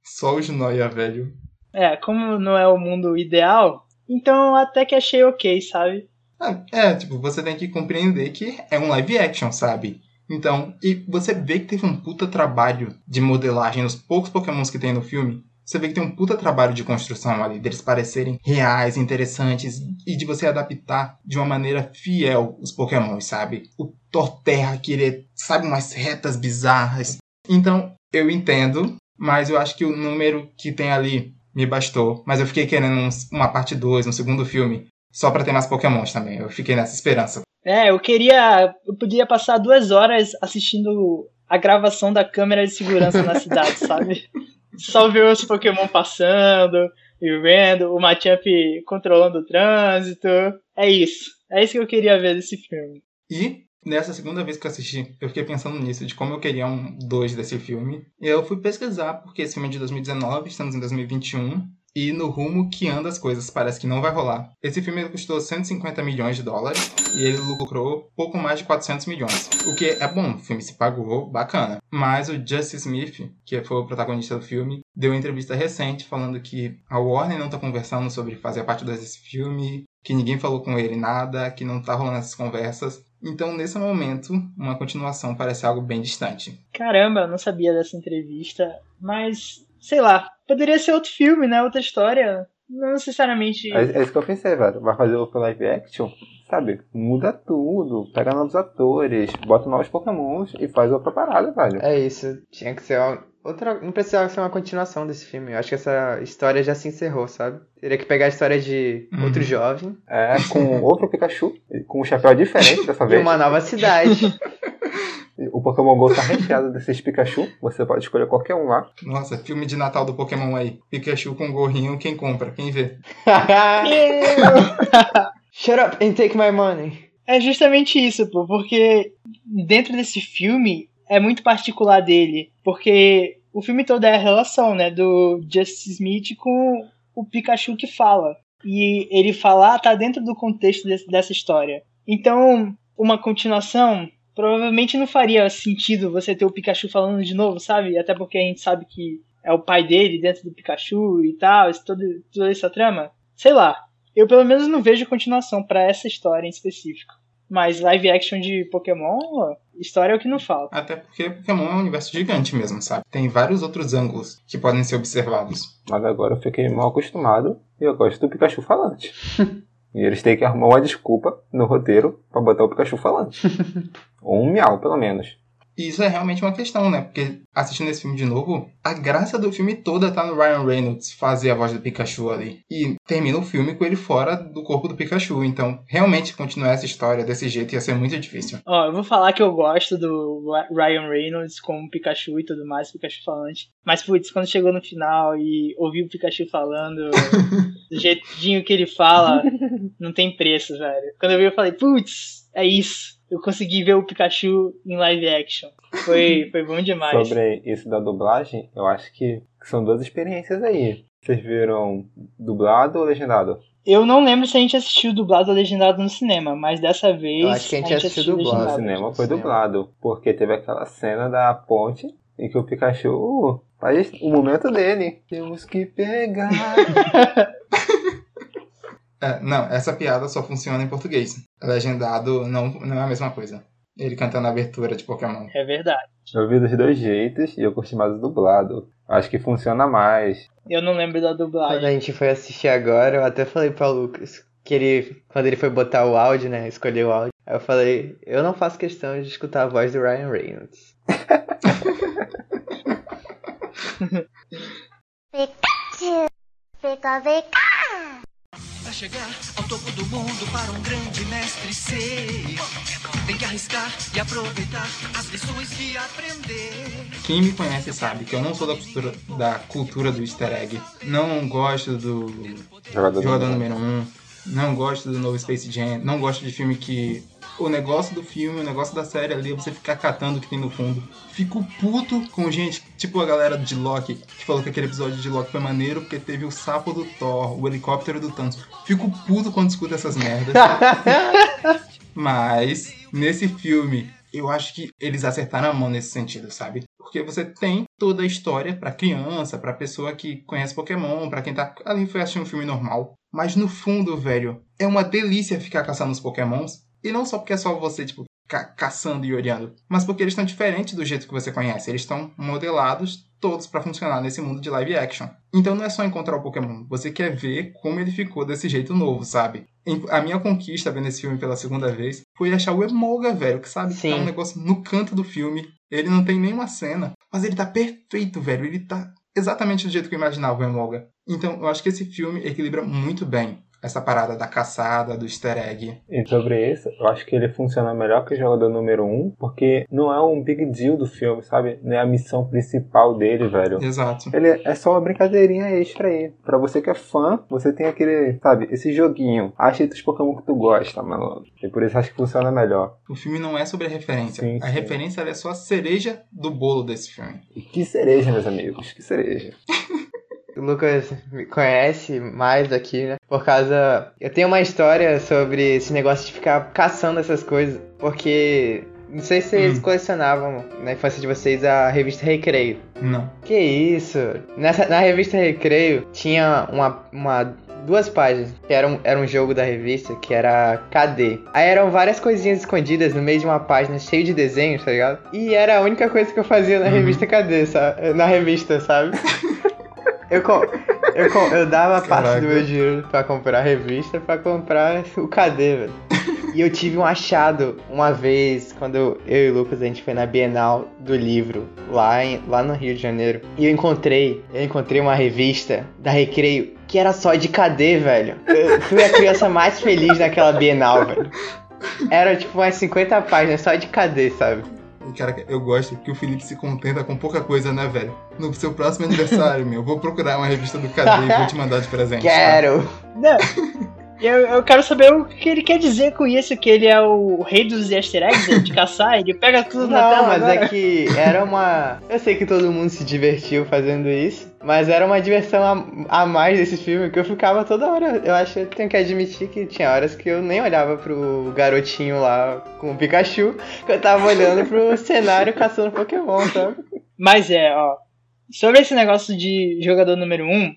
Só os noia, velho. É, como não é o mundo ideal, então até que achei ok, sabe? Ah, É, tipo, você tem que compreender que é um live action, sabe? Então, e você vê que teve um puta trabalho de modelagem nos poucos pokémons que tem no filme. Você vê que tem um puta trabalho de construção ali, deles parecerem reais, interessantes, e de você adaptar de uma maneira fiel os pokémons, sabe? O Torterra, que ele é, sabe, umas retas bizarras. Então, eu entendo, mas eu acho que o número que tem ali me bastou. Mas eu fiquei querendo uns- uma parte 2, um segundo filme, só pra ter mais pokémons também. Eu fiquei nessa esperança. É, eu queria. Eu podia passar duas horas assistindo a gravação da câmera de segurança na cidade, sabe? Só ver os Pokémon passando e vendo, o Machamp controlando o trânsito. É isso. É isso que eu queria ver desse filme. E nessa segunda vez que eu assisti, eu fiquei pensando nisso, de como eu queria um 2 desse filme. E eu fui pesquisar, porque esse filme é de 2019, estamos em 2021. E no rumo que anda as coisas, parece que não vai rolar. Esse filme custou 150 milhões de dólares e ele lucrou pouco mais de 400 milhões. O que é bom, o filme se pagou, bacana. Mas o Justin Smith, que foi o protagonista do filme, deu uma entrevista recente falando que a Warner não tá conversando sobre fazer parte 2 desse filme, que ninguém falou com ele nada, que não tá rolando essas conversas. Então, nesse momento, uma continuação parece algo bem distante. Caramba, eu não sabia dessa entrevista, mas sei lá, poderia ser outro filme, né? Outra história. Não necessariamente. É, é isso que eu pensei, velho. Vai fazer o live action, sabe? Muda tudo. Pega novos atores, bota novos pokémons e faz outra parada, velho. É isso, tinha que ser uma- outra. Não precisava ser uma continuação desse filme. Eu acho que essa história já se encerrou, sabe? Teria que pegar a história de Uhum. outro jovem É, com outro Pikachu, com um chapéu diferente dessa e vez. uma nova cidade. O Pokémon GO tá recheado desses Pikachu. Você pode escolher qualquer um lá. Nossa, filme de Natal do Pokémon aí. Pikachu com gorrinho, quem compra? Quem vê? Shut up and take my money. É justamente isso, pô, porque dentro desse filme é muito particular dele, porque o filme todo é a relação, né, do Justice Smith com o Pikachu que fala. E ele falar tá dentro do contexto desse- dessa história. Então, uma continuação provavelmente não faria sentido você ter o Pikachu falando de novo, sabe? Até porque a gente sabe que é o pai dele dentro do Pikachu e tal, esse- todo, toda essa trama. Sei lá. Eu pelo menos não vejo continuação pra essa história em específico. Mas live action de Pokémon, história é o que não falta. Até porque Pokémon é um universo gigante mesmo, sabe? Tem vários outros ângulos que podem ser observados. Mas agora eu fiquei mal acostumado e eu gosto do Pikachu falante. e eles têm que arrumar uma desculpa no roteiro pra botar o Pikachu falante. Ou um miau, pelo menos. E isso é realmente uma questão, né? Porque assistindo esse filme de novo, a graça do filme toda tá no Ryan Reynolds fazer a voz do Pikachu ali. E termina o filme com ele fora do corpo do Pikachu. Então, realmente continuar essa história desse jeito ia ser muito difícil. Ó, eu vou falar que eu gosto do Ryan Reynolds como Pikachu e tudo mais, Pikachu falante. Mas, putz, quando chegou no final e ouvi o Pikachu falando, do jeitinho que ele fala, não tem preço, velho. Quando eu vi, eu falei, putz, é isso. Eu consegui ver o Pikachu em live action. Foi, foi bom demais. Sobre isso da dublagem, eu acho que são duas experiências aí. Vocês viram dublado ou legendado? Eu não lembro se a gente assistiu dublado ou legendado no cinema, mas dessa vez. Eu acho que a gente assistiu dublado. No cinema foi dublado, porque teve aquela cena da ponte em que o Pikachu faz o momento dele. Temos que pegar. É, não, essa piada só funciona em português. Legendado não, não é a mesma coisa. Ele cantando a abertura de Pokémon. É verdade. eu vi dos dois jeitos e eu curti mais o dublado. Acho que funciona mais. Eu não lembro da Quando dublagem. a gente foi assistir agora, eu até falei pra Lucas que ele, quando ele foi botar o áudio, né, escolher o áudio, aí eu falei, eu não faço questão de escutar a voz do Ryan Reynolds. Pikachu, Pika Pika. Pra chegar ao topo do mundo para um grande mestre ser Tem que arriscar e aproveitar as lições que aprender Quem me conhece sabe que eu não sou da cultura, da cultura do easter egg. Não gosto do Jogador, Jogador do número 1. Um. Não gosto do novo Space Jam. Não gosto de filme que. O negócio do filme, o negócio da série ali é você ficar catando o que tem no fundo. Fico puto com gente, tipo a galera de Loki, que falou que aquele episódio de Loki foi maneiro porque teve o sapo do Thor, o helicóptero do Thanos. Fico puto quando escuto essas merdas. Mas, nesse filme, eu acho que eles acertaram a mão nesse sentido, sabe? Porque você tem toda a história pra criança, pra pessoa que conhece Pokémon, pra quem tá ali foi assistir um filme normal. Mas no fundo, velho, é uma delícia ficar caçando os Pokémons. E não só porque é só você, tipo, ca- caçando e olhando, mas porque eles estão diferentes do jeito que você conhece. Eles estão modelados todos pra funcionar nesse mundo de live action. Então não é só encontrar o Pokémon, você quer ver como ele ficou desse jeito novo, sabe? A minha conquista vendo esse filme pela segunda vez foi achar o Emolga, velho, que sabe que tá Sim. um negócio no canto do filme. Ele não tem nenhuma cena, mas ele tá perfeito, velho. Ele tá exatamente do jeito que eu imaginava o Emolga. Então eu acho que esse filme equilibra muito bem essa parada da caçada, do easter egg. E sobre isso, eu acho que ele funciona melhor que o jogador número 1, um, porque não é um big deal do filme, sabe? Não é a missão principal dele, velho. Exato. Ele é só uma brincadeirinha extra aí. Pra você que é fã, você tem aquele, sabe, esse joguinho. Acha os Pokémon que tu gosta, mano. E por isso acho que funciona melhor. O filme não é sobre a referência. Sim, a sim. referência é só a cereja do bolo desse filme. E que cereja, meus amigos, que cereja. O Lucas me conhece mais aqui, né? Por causa. Eu tenho uma história sobre esse negócio de ficar caçando essas coisas. Porque. Não sei se vocês Hum. colecionavam na infância de vocês a revista Recreio. Não. Que isso? Nessa, na revista Recreio tinha uma, uma duas páginas que era um, era um jogo da revista que era KD. Aí eram várias coisinhas escondidas no meio de uma página cheia de desenhos, tá ligado? E era a única coisa que eu fazia na Uhum. revista KD, sabe? Na revista, sabe? eu, eu, eu dava parte Caraca. do meu dinheiro pra comprar a revista pra comprar o KD, velho. E eu tive um achado uma vez, quando eu e o Lucas a gente foi na Bienal do livro, lá, em, lá no Rio de Janeiro. E eu encontrei, eu encontrei uma revista da Recreio que era só de KD, velho. Eu fui a criança mais feliz naquela Bienal, velho. Era tipo umas 50 páginas só de KD, sabe? E, Cara, eu gosto que o Felipe se contenta com pouca coisa, né, velho? No seu próximo aniversário, meu, eu vou procurar uma revista do KD e vou te mandar de presente. tá? Quero! Não. Eu, eu quero saber o que ele quer dizer com isso, que ele é o rei dos easter eggs, de caçar, ele pega tudo na Não, tela mas agora. é que era uma. Eu sei que todo mundo se divertiu fazendo isso, mas era uma diversão a, a mais desse filme que eu ficava toda hora. Eu acho, eu tenho que admitir que tinha horas que eu nem olhava pro garotinho lá com o Pikachu, que eu tava olhando pro cenário caçando Pokémon, sabe? Mas é, ó. Sobre esse negócio de jogador número 1, um,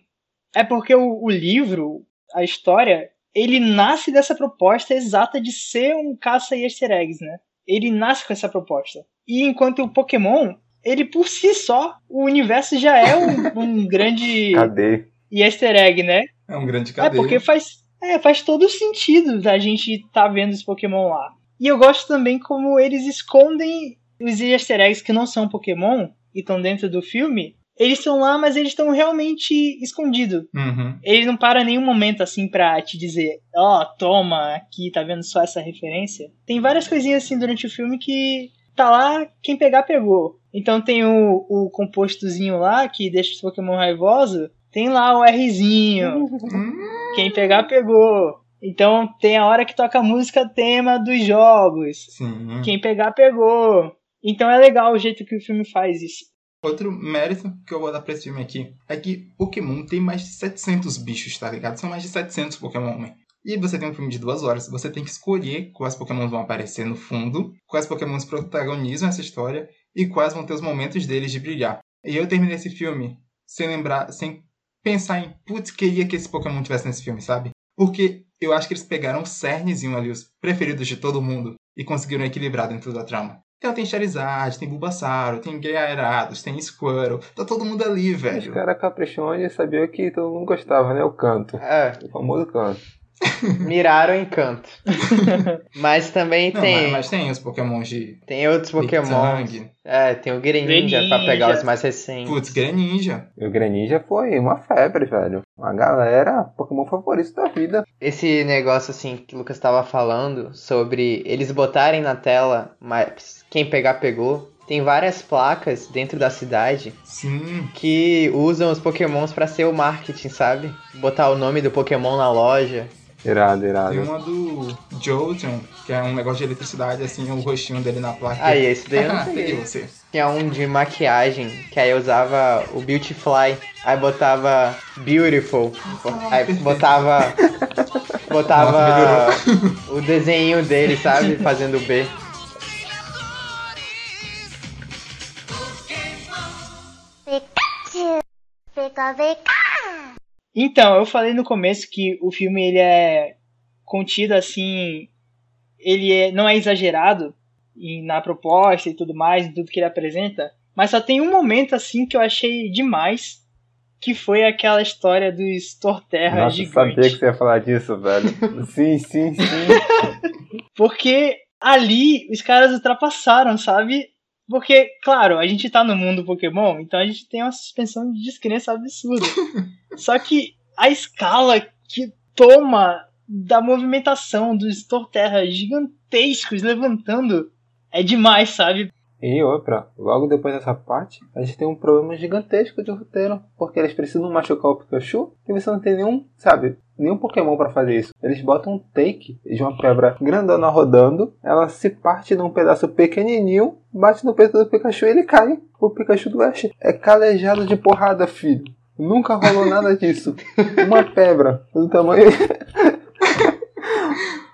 é porque o, o livro, a história, ele nasce dessa proposta exata de ser um caça easter eggs, né? Ele nasce com essa proposta. E enquanto o Pokémon, ele por si só, o universo já é um, um grande Cadê? easter egg, né? É um grande É, KD. porque faz, é, faz todo sentido da gente tá vendo os Pokémon lá. E eu gosto também como eles escondem os easter eggs que não são Pokémon e estão dentro do filme, eles estão lá, mas eles estão realmente escondidos. Uhum. Ele não para nenhum momento assim pra te dizer, ó, toma, aqui, tá vendo só essa referência? Tem várias coisinhas assim durante o filme que tá lá, quem pegar, pegou. Então tem o, o compostozinho lá que deixa os Pokémon raivosos, tem lá o Rzinho. Quem pegar, pegou. Então tem a hora que toca a música tema dos jogos. Sim. Quem pegar, pegou. Então é legal o jeito que o filme faz isso. Outro mérito que eu vou dar pra esse filme aqui é que Pokémon tem mais de 700 bichos, tá ligado? São mais de 700 Pokémon, né? E você tem um filme de duas horas, você tem que escolher quais Pokémon vão aparecer no fundo, quais Pokémon protagonizam essa história e quais vão ter os momentos deles de brilhar. E eu terminei esse filme sem lembrar, sem pensar em, putz, queria que esse Pokémon tivesse nesse filme, sabe? Porque eu acho que eles pegaram o cernezinho ali, os preferidos de todo mundo, e conseguiram equilibrar dentro da trama. Então tem Charizard, tem Bulbasaur, tem Gyarados, tem Squirtle, tá todo mundo ali, Os velho. caras caprichões e sabia que todo mundo gostava, né? O canto. É, O famoso canto. Miraram o encanto. Mas também Não, tem, mas, mas tem os Pokémons de tem outros Pokémon. Pokémon. É, tem o Greninja pra Greninja. pegar os mais recentes. Putz, Greninja. E o Greninja foi uma febre, velho. Uma galera, Pokémon favorito da vida. Esse negócio assim que o Lucas tava falando sobre eles botarem na tela, mas quem pegar pegou. Tem várias placas dentro da cidade Sim. que usam os Pokémons pra ser o marketing, sabe? Botar o nome do Pokémon na loja. Irado, Tem irado. uma do Jotun, que é um negócio de eletricidade, assim, o rostinho dele na placa. Aí, esse daí eu não Ah, peguei você. Tinha um de maquiagem, que aí eu usava o Beautifly, aí botava Beautiful, aí perfeito. botava botava Nossa, o desenho dele, sabe, fazendo B. Pikachu, Pika Pika. Então, eu falei no começo que o filme ele é contido assim, ele é- não é exagerado na proposta e tudo mais, em tudo que ele apresenta, mas só tem um momento assim que eu achei demais, que foi aquela história dos Torterra Nossa, eu gigantes. sabia que você ia falar disso, velho. sim, sim, sim. Porque ali os caras ultrapassaram, sabe? Porque, claro, a gente tá no mundo Pokémon, então a gente tem uma suspensão de descrença absurda. Só que a escala que toma da movimentação dos Torterra gigantescos levantando é demais, sabe? E outra, logo depois dessa parte, a gente tem um problema gigantesco de roteiro. Porque eles precisam machucar o Pikachu e você não tem nenhum, sabe, nenhum Pokémon pra fazer isso. Eles botam um take de uma pedra grandona rodando, ela se parte num pedaço pequenininho, bate no peito do Pikachu e ele cai. O Pikachu do Ash é calejado de porrada, filho. Nunca rolou nada disso. Uma pedra do tamanho.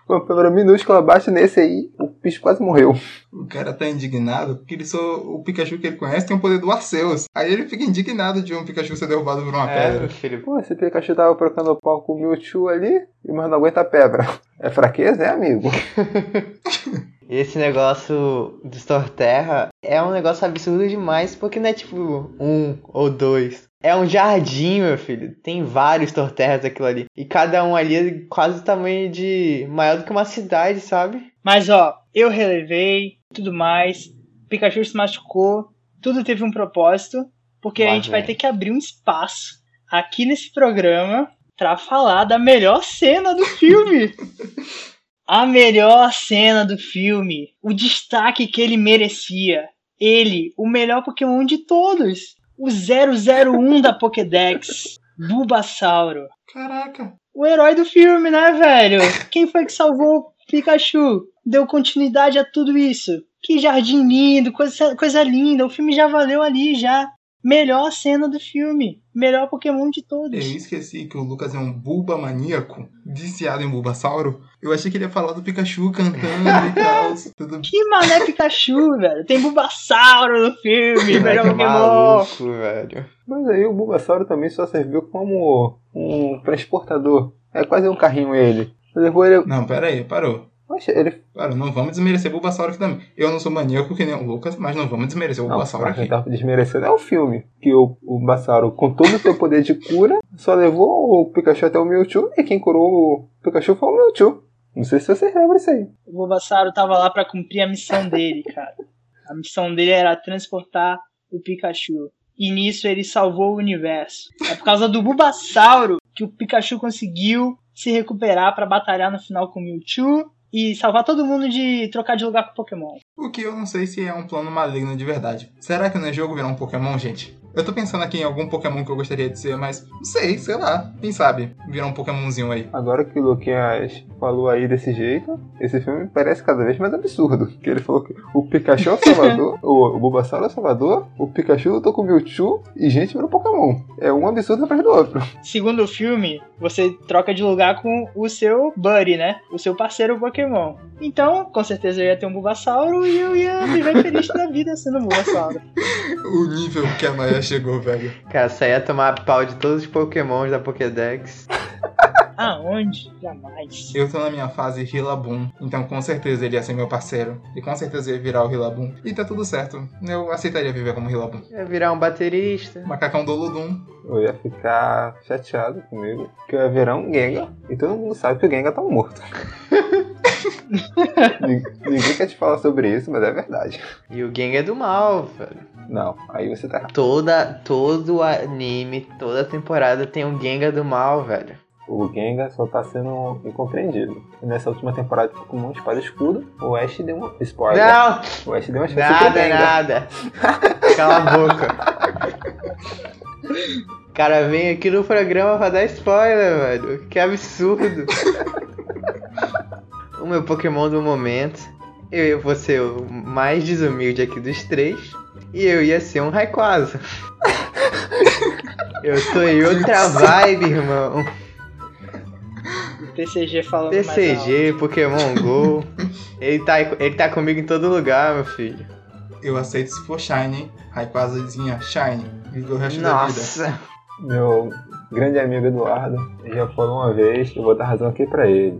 Uma pedra minúscula bate nesse aí, o bicho quase morreu. O cara tá indignado porque ele só, o Pikachu que ele conhece tem o poder do Arceus. Aí ele fica indignado de um Pikachu ser derrubado por uma É, pedra. filho. Pô, esse Pikachu tava trocando pau com o Mewtwo ali, mas não aguenta a pedra. É fraqueza, é, amigo? Esse negócio de Torterra é um negócio absurdo demais, porque não é tipo um ou dois. É um jardim, meu filho. Tem vários Torterras aquilo ali. E cada um ali é quase o tamanho de. maior do que uma cidade, sabe? Mas ó, eu relevei, tudo mais, Pikachu se machucou, tudo teve um propósito, porque a Lá gente vai vem. ter que abrir um espaço aqui nesse programa pra falar da melhor cena do filme. a melhor cena do filme, o destaque que ele merecia. Ele, o melhor Pokémon de todos, o 001 da Pokédex, Bulbasauro. Caraca. O herói do filme, né, velho? Quem foi que salvou o Pikachu? Deu continuidade a tudo isso. Que jardim lindo, coisa, coisa linda. O filme já valeu ali, já. Melhor cena do filme. Melhor Pokémon de Eu todos. esqueci que o Lucas é um Bulba maníaco, viciado em Bulbasauro. Eu achei que ele ia falar do Pikachu cantando e tal. Tudo Que mané Pikachu, velho. Tem Bulbasauro no filme. Melhor Que Pokémon. maluco, velho. Mas aí o Bulbasauro também só serviu como um transportador. É quase um carrinho ele. Levou ele. Não, pera aí, parou. Poxa, ele. Parou, não vamos desmerecer o Bulbasauro aqui também. Eu não sou maníaco que nem o Lucas, mas não vamos desmerecer o Não, quem aqui. tá desmerecendo é o filme. Que o, o Bulbasauro, com todo o seu poder de cura, só levou o Pikachu até o Mewtwo. E quem curou o Pikachu foi o Mewtwo. Não sei se você lembra isso aí. O Bulbasauro tava lá pra cumprir a missão dele, cara. A missão dele era transportar o Pikachu. E nisso ele salvou o universo. É por causa do Bulbasauro que o Pikachu conseguiu se recuperar para batalhar no final com o Mewtwo e salvar todo mundo de trocar de lugar com Pokémon. O que eu não sei se é um plano maligno de verdade. Será que no jogo virar um Pokémon, gente? Eu tô pensando aqui em algum Pokémon que eu gostaria de ser, mas não sei, sei lá. Quem sabe virar um Pokémonzinho aí. Agora que o Luquinhas falou aí desse jeito, esse filme parece cada vez mais absurdo. Que ele falou que o Pikachu é o salvador, o, o Bulbasaur é o salvador, o Pikachu lutou com o Mewtwo e gente virou Pokémon. É um absurdo atrás do outro. Segundo o filme, você troca de lugar com o seu buddy, né? O seu parceiro Pokémon. Então, com certeza eu ia ter um Bulbasauro e eu ia viver feliz da vida sendo um Bulbasauro. O nível que a Maia chegou, velho. Cara, você ia tomar pau de todos os pokémons da Pokédex. Aonde? Jamais. Eu tô na minha fase Rillaboom, então com certeza ele ia ser meu parceiro. E com certeza ia virar o Rillaboom. E tá tudo certo. Eu aceitaria viver como Rillaboom. Ia virar um baterista. Macacão do Ludum. Eu ia ficar chateado comigo, que eu ia virar um Gengar. E todo mundo sabe que o Gengar tá morto. Nin- Ninguém quer te falar sobre isso, mas é verdade. E o Gengar é do mal, velho. Não, aí você tá errado. Toda, todo anime, toda temporada tem um Gengar do mal, velho. O Gengar só tá sendo incompreendido. E nessa última temporada de Pokémon Espada e Escudo, o Ash deu uma. Spoiler. Não, O Ash deu uma chance pro nada, Gengar. nada. Cala a boca. Cara vem aqui no programa pra dar spoiler, velho. Que absurdo. o meu Pokémon do momento. Eu vou ser o mais desumilde aqui dos três. E eu ia ser um Rayquaza. eu tô em outra vibe, irmão. TCG falando mais alto. TCG, Pokémon GO. Ele tá, ele tá comigo em todo lugar, meu filho. Eu aceito se for Shine, hein? Rayquazazinha, Shine. Vive o resto da vida. Nossa. Meu grande amigo Eduardo já falou uma vez, eu vou dar razão aqui pra ele.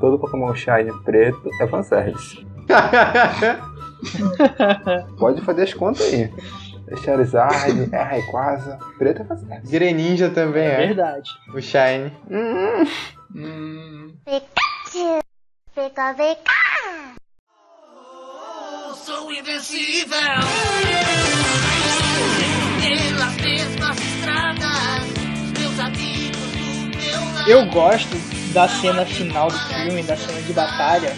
Todo Pokémon Shine preto é fanservice. Pode fazer as contas aí. É Charizard, é Rayquaza, preto é fanservice. Greninja também É é. verdade. O Shine. Hum, Fica. Sou invencível pelas mesmas estradas. Meus amigos do meu lado. Eu gosto da cena final do filme, da cena de batalha,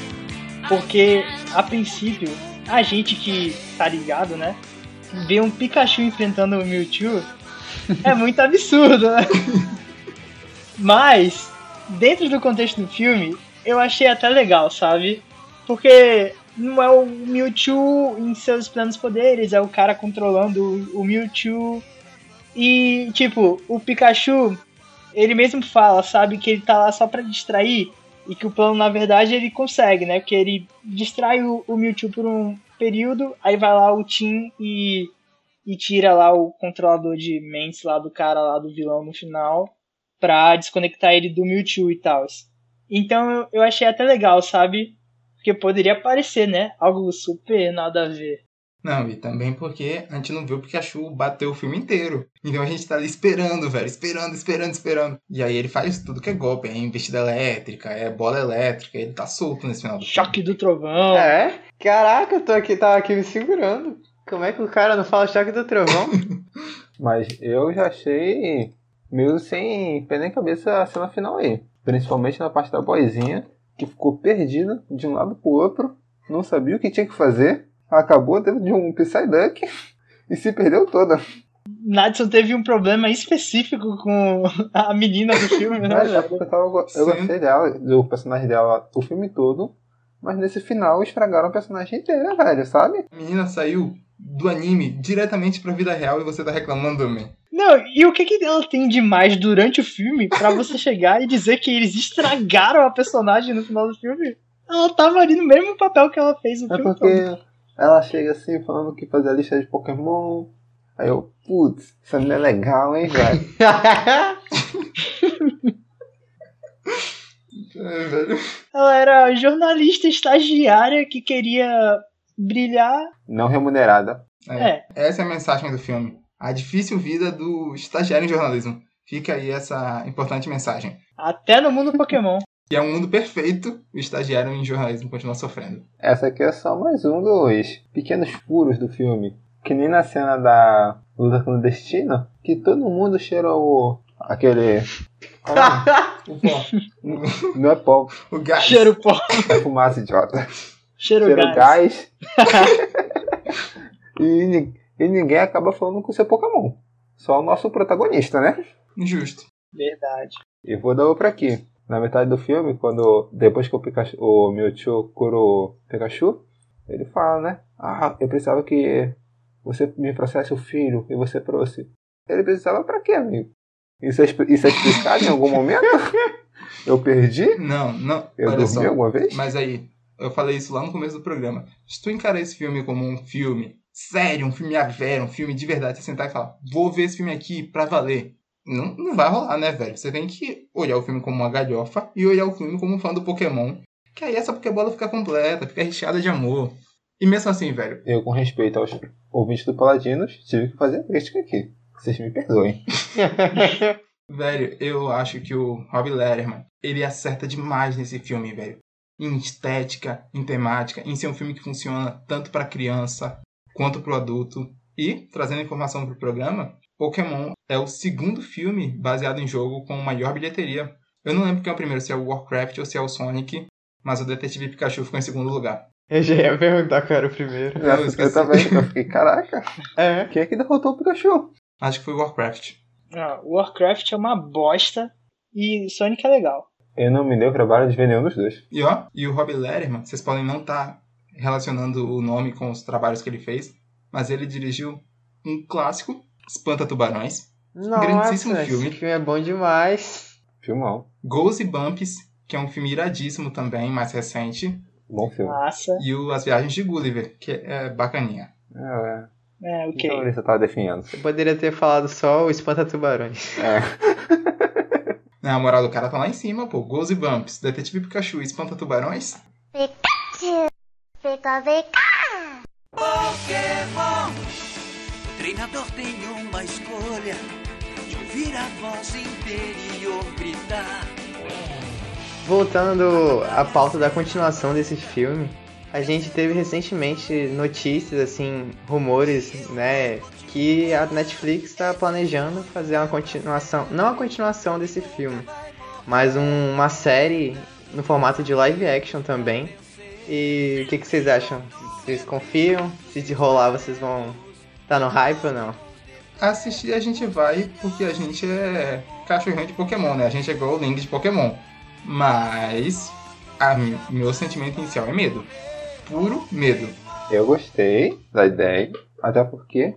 porque a princípio, a gente que tá ligado, né? Ver um Pikachu enfrentando o Mewtwo é muito absurdo, né? Mas, dentro do contexto do filme, eu achei até legal, sabe? Porque não é o Mewtwo em seus plenos poderes, é o cara controlando o- Mewtwo. E, tipo, o Pikachu, ele mesmo fala, sabe, que ele tá lá só pra distrair. E que o plano, na verdade, ele consegue, né? Porque ele distrai o, o Mewtwo por um período, aí vai lá o Tim e, e tira lá o controlador de mentes lá do cara lá do vilão no final pra desconectar ele do Mewtwo e tal. Então eu, eu achei até legal, sabe? Porque poderia parecer, né? Algo super nada a ver. Não, e também porque a gente não viu o Pikachu bater o filme inteiro. Então a gente tá ali esperando, velho. Esperando, esperando, esperando. E aí ele faz tudo que é golpe. É investida elétrica, é bola elétrica. Ele tá solto nesse final do filme. Choque do trovão. É? Caraca, eu tô aqui, tava aqui me segurando. Como é que o cara não fala choque do trovão? Mas eu já achei meio sem pé nem cabeça a cena final aí. Principalmente na parte da boizinha, que ficou perdida de um lado pro outro, não sabia o que tinha que fazer, acabou dentro de um Psyduck e se perdeu toda. Nadson teve um problema específico com a menina do filme, né? Mas é porque eu, tava, eu gostei dela, do personagem dela o filme todo, mas nesse final estragaram o personagem inteiro, velho, sabe? A menina saiu do anime diretamente pra vida real e você tá reclamando, man. Não, e o que, que ela tem de mais durante o filme pra você chegar e dizer que eles estragaram a personagem no final do filme? Ela tava ali no mesmo papel que ela fez o É filme todo. porque ela chega assim falando que fazia lista de Pokémon. Aí eu, putz, isso não é legal, hein, velho? É, velho. Ela era jornalista estagiária que queria brilhar. Não remunerada. É, Essa é a mensagem do filme. A difícil vida do estagiário em jornalismo. Fica aí essa importante mensagem. até no mundo Pokémon. E é um mundo perfeito, o estagiário em jornalismo continua sofrendo. Essa aqui é só mais um dos pequenos furos do filme. Que nem na cena da luta clandestina, que todo mundo cheira o. aquele. Ah, O pó, não é pó, o gás. Cheiro pó, é fumaça, idiota. cheiro, Cheiro gás. gás. e, e ninguém acaba falando com o seu Pokémon. Só o nosso protagonista, né? Injusto. Verdade. E vou dar outra aqui. Na metade do filme, quando depois que o, Pikachu, o Mewtwo cura o Pikachu, ele fala, né? Ah, eu precisava que você me trouxesse o filho e você trouxe. Ele precisava pra quê, amigo? Isso é, isso é explicado em algum momento? Eu perdi? Não, não. Eu olha dormi só. alguma vez? Mas aí, eu falei isso lá no começo do programa. Se tu encarar esse filme como um filme sério, um filme a um filme de verdade, você sentar e falar, vou ver esse filme aqui pra valer. Não, não vai rolar, né, velho? Você tem que olhar o filme como uma galhofa e olhar o filme como um fã do Pokémon. Que aí essa Pokébola fica completa, fica recheada de amor. E mesmo assim, velho, Eu, com respeito aos ouvintes do Paladinos, tive que fazer a crítica aqui. Vocês me perdoem. Velho, eu acho que o Rob Letterman, ele acerta demais nesse filme, velho. Em estética, em temática, em ser um filme que funciona tanto pra criança quanto pro adulto. E, trazendo informação pro programa, Pokémon é o segundo filme baseado em jogo com maior bilheteria. Eu não lembro quem é o primeiro, se é o Warcraft ou se é o Sonic, mas o Detetive Pikachu ficou em segundo lugar. Eu já ia perguntar qual era o primeiro. Eu Eu, também, eu fiquei, caraca, É. quem é que derrotou o Pikachu? Acho que foi o Warcraft. Ah, Warcraft é uma bosta e Sonic é legal. Eu não me deu trabalho de ver nenhum dos dois. E ó, e o Rob Letterman, vocês podem não estar relacionando o nome com os trabalhos que ele fez, mas ele dirigiu um clássico, Espanta Tubarões, Grandíssimo Nossa, filme. esse filme é bom demais. Filmão. Goals e Bumps, que é um filme iradíssimo também, mais recente, Bom filme. Massa. e o As Viagens de Gulliver, que é bacaninha. É, É, é. ok. Então você tava definindo. Eu poderia ter falado só o Espanta Tubarões. É. Né, A moral do cara tá lá em cima, pô. Goals e Bumps, Detetive Pikachu e Espanta Tubarões. Fica, fica. Pokémon. O treinador tem uma escolha de ouvir a voz interior gritar. Voltando à pauta da continuação desse filme, a gente teve recentemente notícias, assim, rumores, né, que a Netflix está planejando fazer uma continuação, não a continuação desse filme, mas um- uma série no formato de live action também. E o que, que vocês acham? Vocês confiam? Se de rolar vocês vão estar no hype ou não? Assistir a gente vai porque a gente é cachorrinho de Pokémon, né? A gente é igual Link de Pokémon. Mas a meu sentimento inicial é medo. Puro medo. Eu gostei da ideia, até porque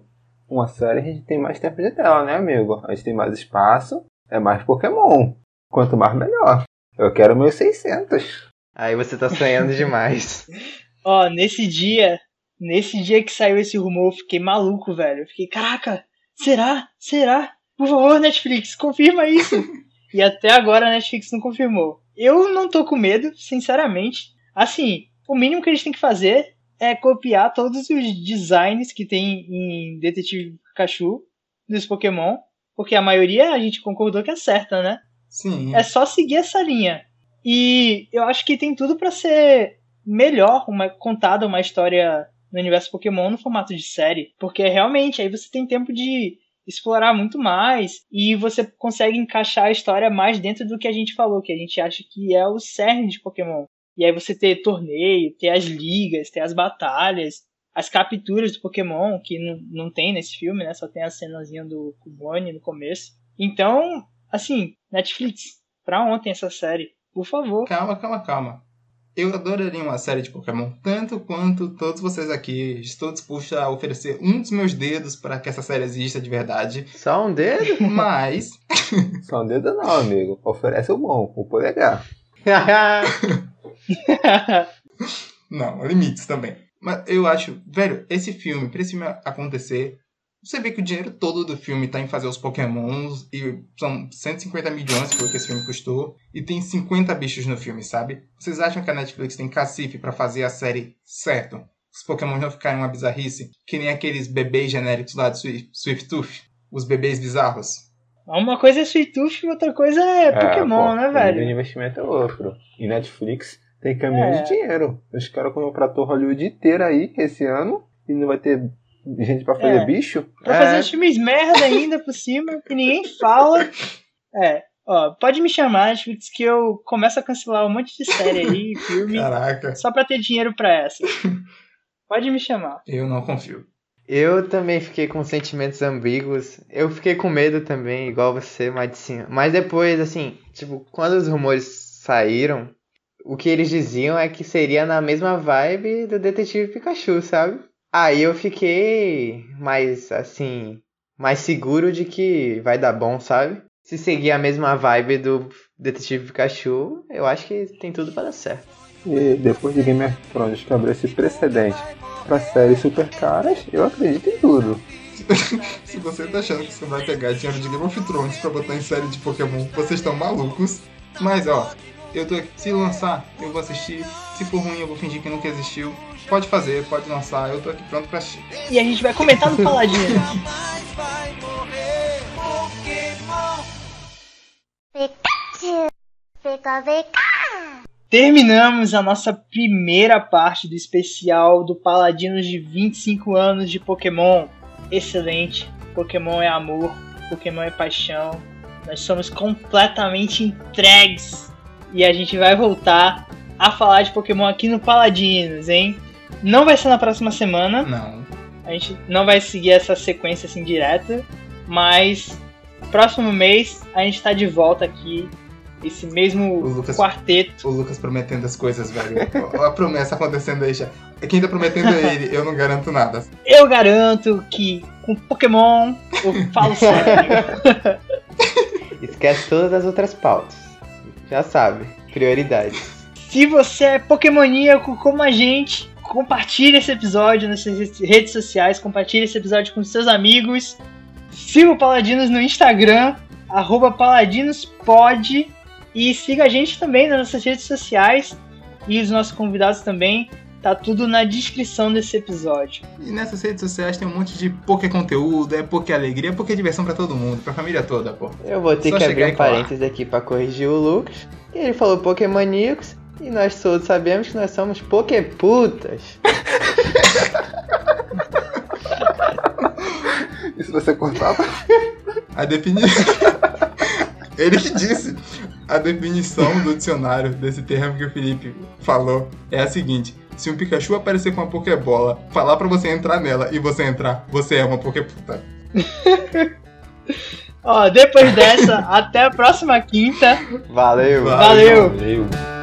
uma série a gente tem mais tempo de tela, né, amigo? A gente tem mais espaço, é mais Pokémon. Quanto mais, melhor. Eu quero meus 600. Aí você tá sonhando demais. Ó, nesse dia, nesse dia que saiu esse rumor, eu fiquei maluco, velho. Eu fiquei, caraca, será? Será? Por favor, Netflix, confirma isso. e até agora a Netflix não confirmou. Eu não tô com medo, sinceramente. Assim, o mínimo que a gente tem que fazer é copiar todos os designs que tem em Detetive Pikachu dos Pokémon, porque a maioria a gente concordou que é certa, né? Sim. É só seguir essa linha. E eu acho que tem tudo pra ser melhor uma contada uma história no universo Pokémon no formato de série, porque realmente aí você tem tempo de explorar muito mais e você consegue encaixar a história mais dentro do que a gente falou, que a gente acha que é o cerne de Pokémon. E aí você ter torneio, ter as ligas, ter as batalhas, as capturas do Pokémon, que não, não tem nesse filme, né? Só tem a cenazinha do Cubone no começo. Então, assim, Netflix, pra ontem essa série, por favor. Calma, calma, calma. Eu adoraria uma série de Pokémon, tanto quanto todos vocês aqui. Estou disposto a oferecer um dos meus dedos para que essa série exista de verdade. Só um dedo? Mas, Só um dedo não, amigo. Oferece o bom, o polegar. não, limites também. Mas eu acho, velho, esse filme, pra esse filme acontecer, você vê que o dinheiro todo do filme tá em fazer os Pokémons e são 150 milhões que foi o que esse filme custou e tem 50 bichos no filme, sabe? Vocês acham que a Netflix tem cacife pra fazer a série certo? Os Pokémons não ficarem uma bizarrice, que nem aqueles bebês genéricos lá de Swift, Swift Tooth, os bebês bizarros. Uma coisa é Sweet Tooth e outra coisa é Pokémon, pô, né, O velho? investimento é outro. E Netflix tem caminhão É. de dinheiro. Os caras contratou Hollywood inteira aí esse ano e não vai ter gente pra fazer É. bicho. Pra É. fazer uns filmes merda ainda por cima, que ninguém fala. É, ó, pode me chamar, Netflix, que eu começo a cancelar um monte de série aí, filme, Caraca, só pra ter dinheiro pra essa. Pode me chamar. eu não confio. Eu também fiquei com sentimentos ambíguos. Eu fiquei com medo também, igual você, Madicinho. Mas depois, assim, tipo, quando os rumores saíram, o que eles diziam é que seria na mesma vibe do Detetive Pikachu, sabe? Aí eu fiquei mais, assim, mais seguro de que vai dar bom, sabe? Se seguir a mesma vibe do Detetive Pikachu, eu acho que tem tudo pra dar certo. E depois de Game of Thrones quebrar esse precedente pra séries super caras, eu acredito em tudo. Se você tá achando que você vai pegar dinheiro de Game of Thrones pra botar em série de Pokémon, vocês estão malucos. Mas ó, eu tô aqui. Se lançar, eu vou assistir. Se for ruim, eu vou fingir que nunca existiu. Pode fazer, pode lançar, eu tô aqui pronto pra assistir. E a gente vai comentar no Paladino. Jamais vai morrer Pokémon. Pikachu, Pika, Pika. Terminamos a nossa primeira parte do especial do Paladinos de 25 anos de Pokémon. Excelente. Pokémon é amor, Pokémon é paixão. Nós somos completamente entregues. E a gente vai voltar a falar de Pokémon aqui no Paladinos, hein? Não vai ser na próxima semana. Não. A gente não vai seguir essa sequência assim direta, mas próximo mês a gente tá de volta aqui. Esse mesmo O Lucas- quarteto. O Lucas prometendo as coisas, velho. Olha a promessa acontecendo aí já. Quem tá prometendo é ele, eu não garanto nada. Eu garanto que com Pokémon eu falo sério. Esquece todas as outras pautas. Já sabe, prioridades. Se você é Pokémoníaco como a gente, compartilhe esse episódio nas suas redes sociais, compartilhe esse episódio com seus amigos. Siga o Paladinos no Instagram, paladinospod. E siga a gente também nas nossas redes sociais e os nossos convidados também. Tá tudo na descrição desse episódio. E nessas redes sociais tem um monte de Poké conteúdo, é Poké alegria, é Poké diversão pra todo mundo, pra família toda, pô. Eu vou ter Só que abrir um parênteses aqui pra corrigir o Lucas. Ele falou Pokémoníacos e nós todos sabemos que nós somos Poképutas. Isso você cortava? A definição. Ele que disse. A definição do dicionário desse termo que o Felipe falou é a seguinte: se um Pikachu aparecer com uma Pokébola, falar pra você entrar nela e você entrar, você é uma Poképuta. Ó, depois dessa, até a próxima quinta. Valeu! Valeu. Valeu.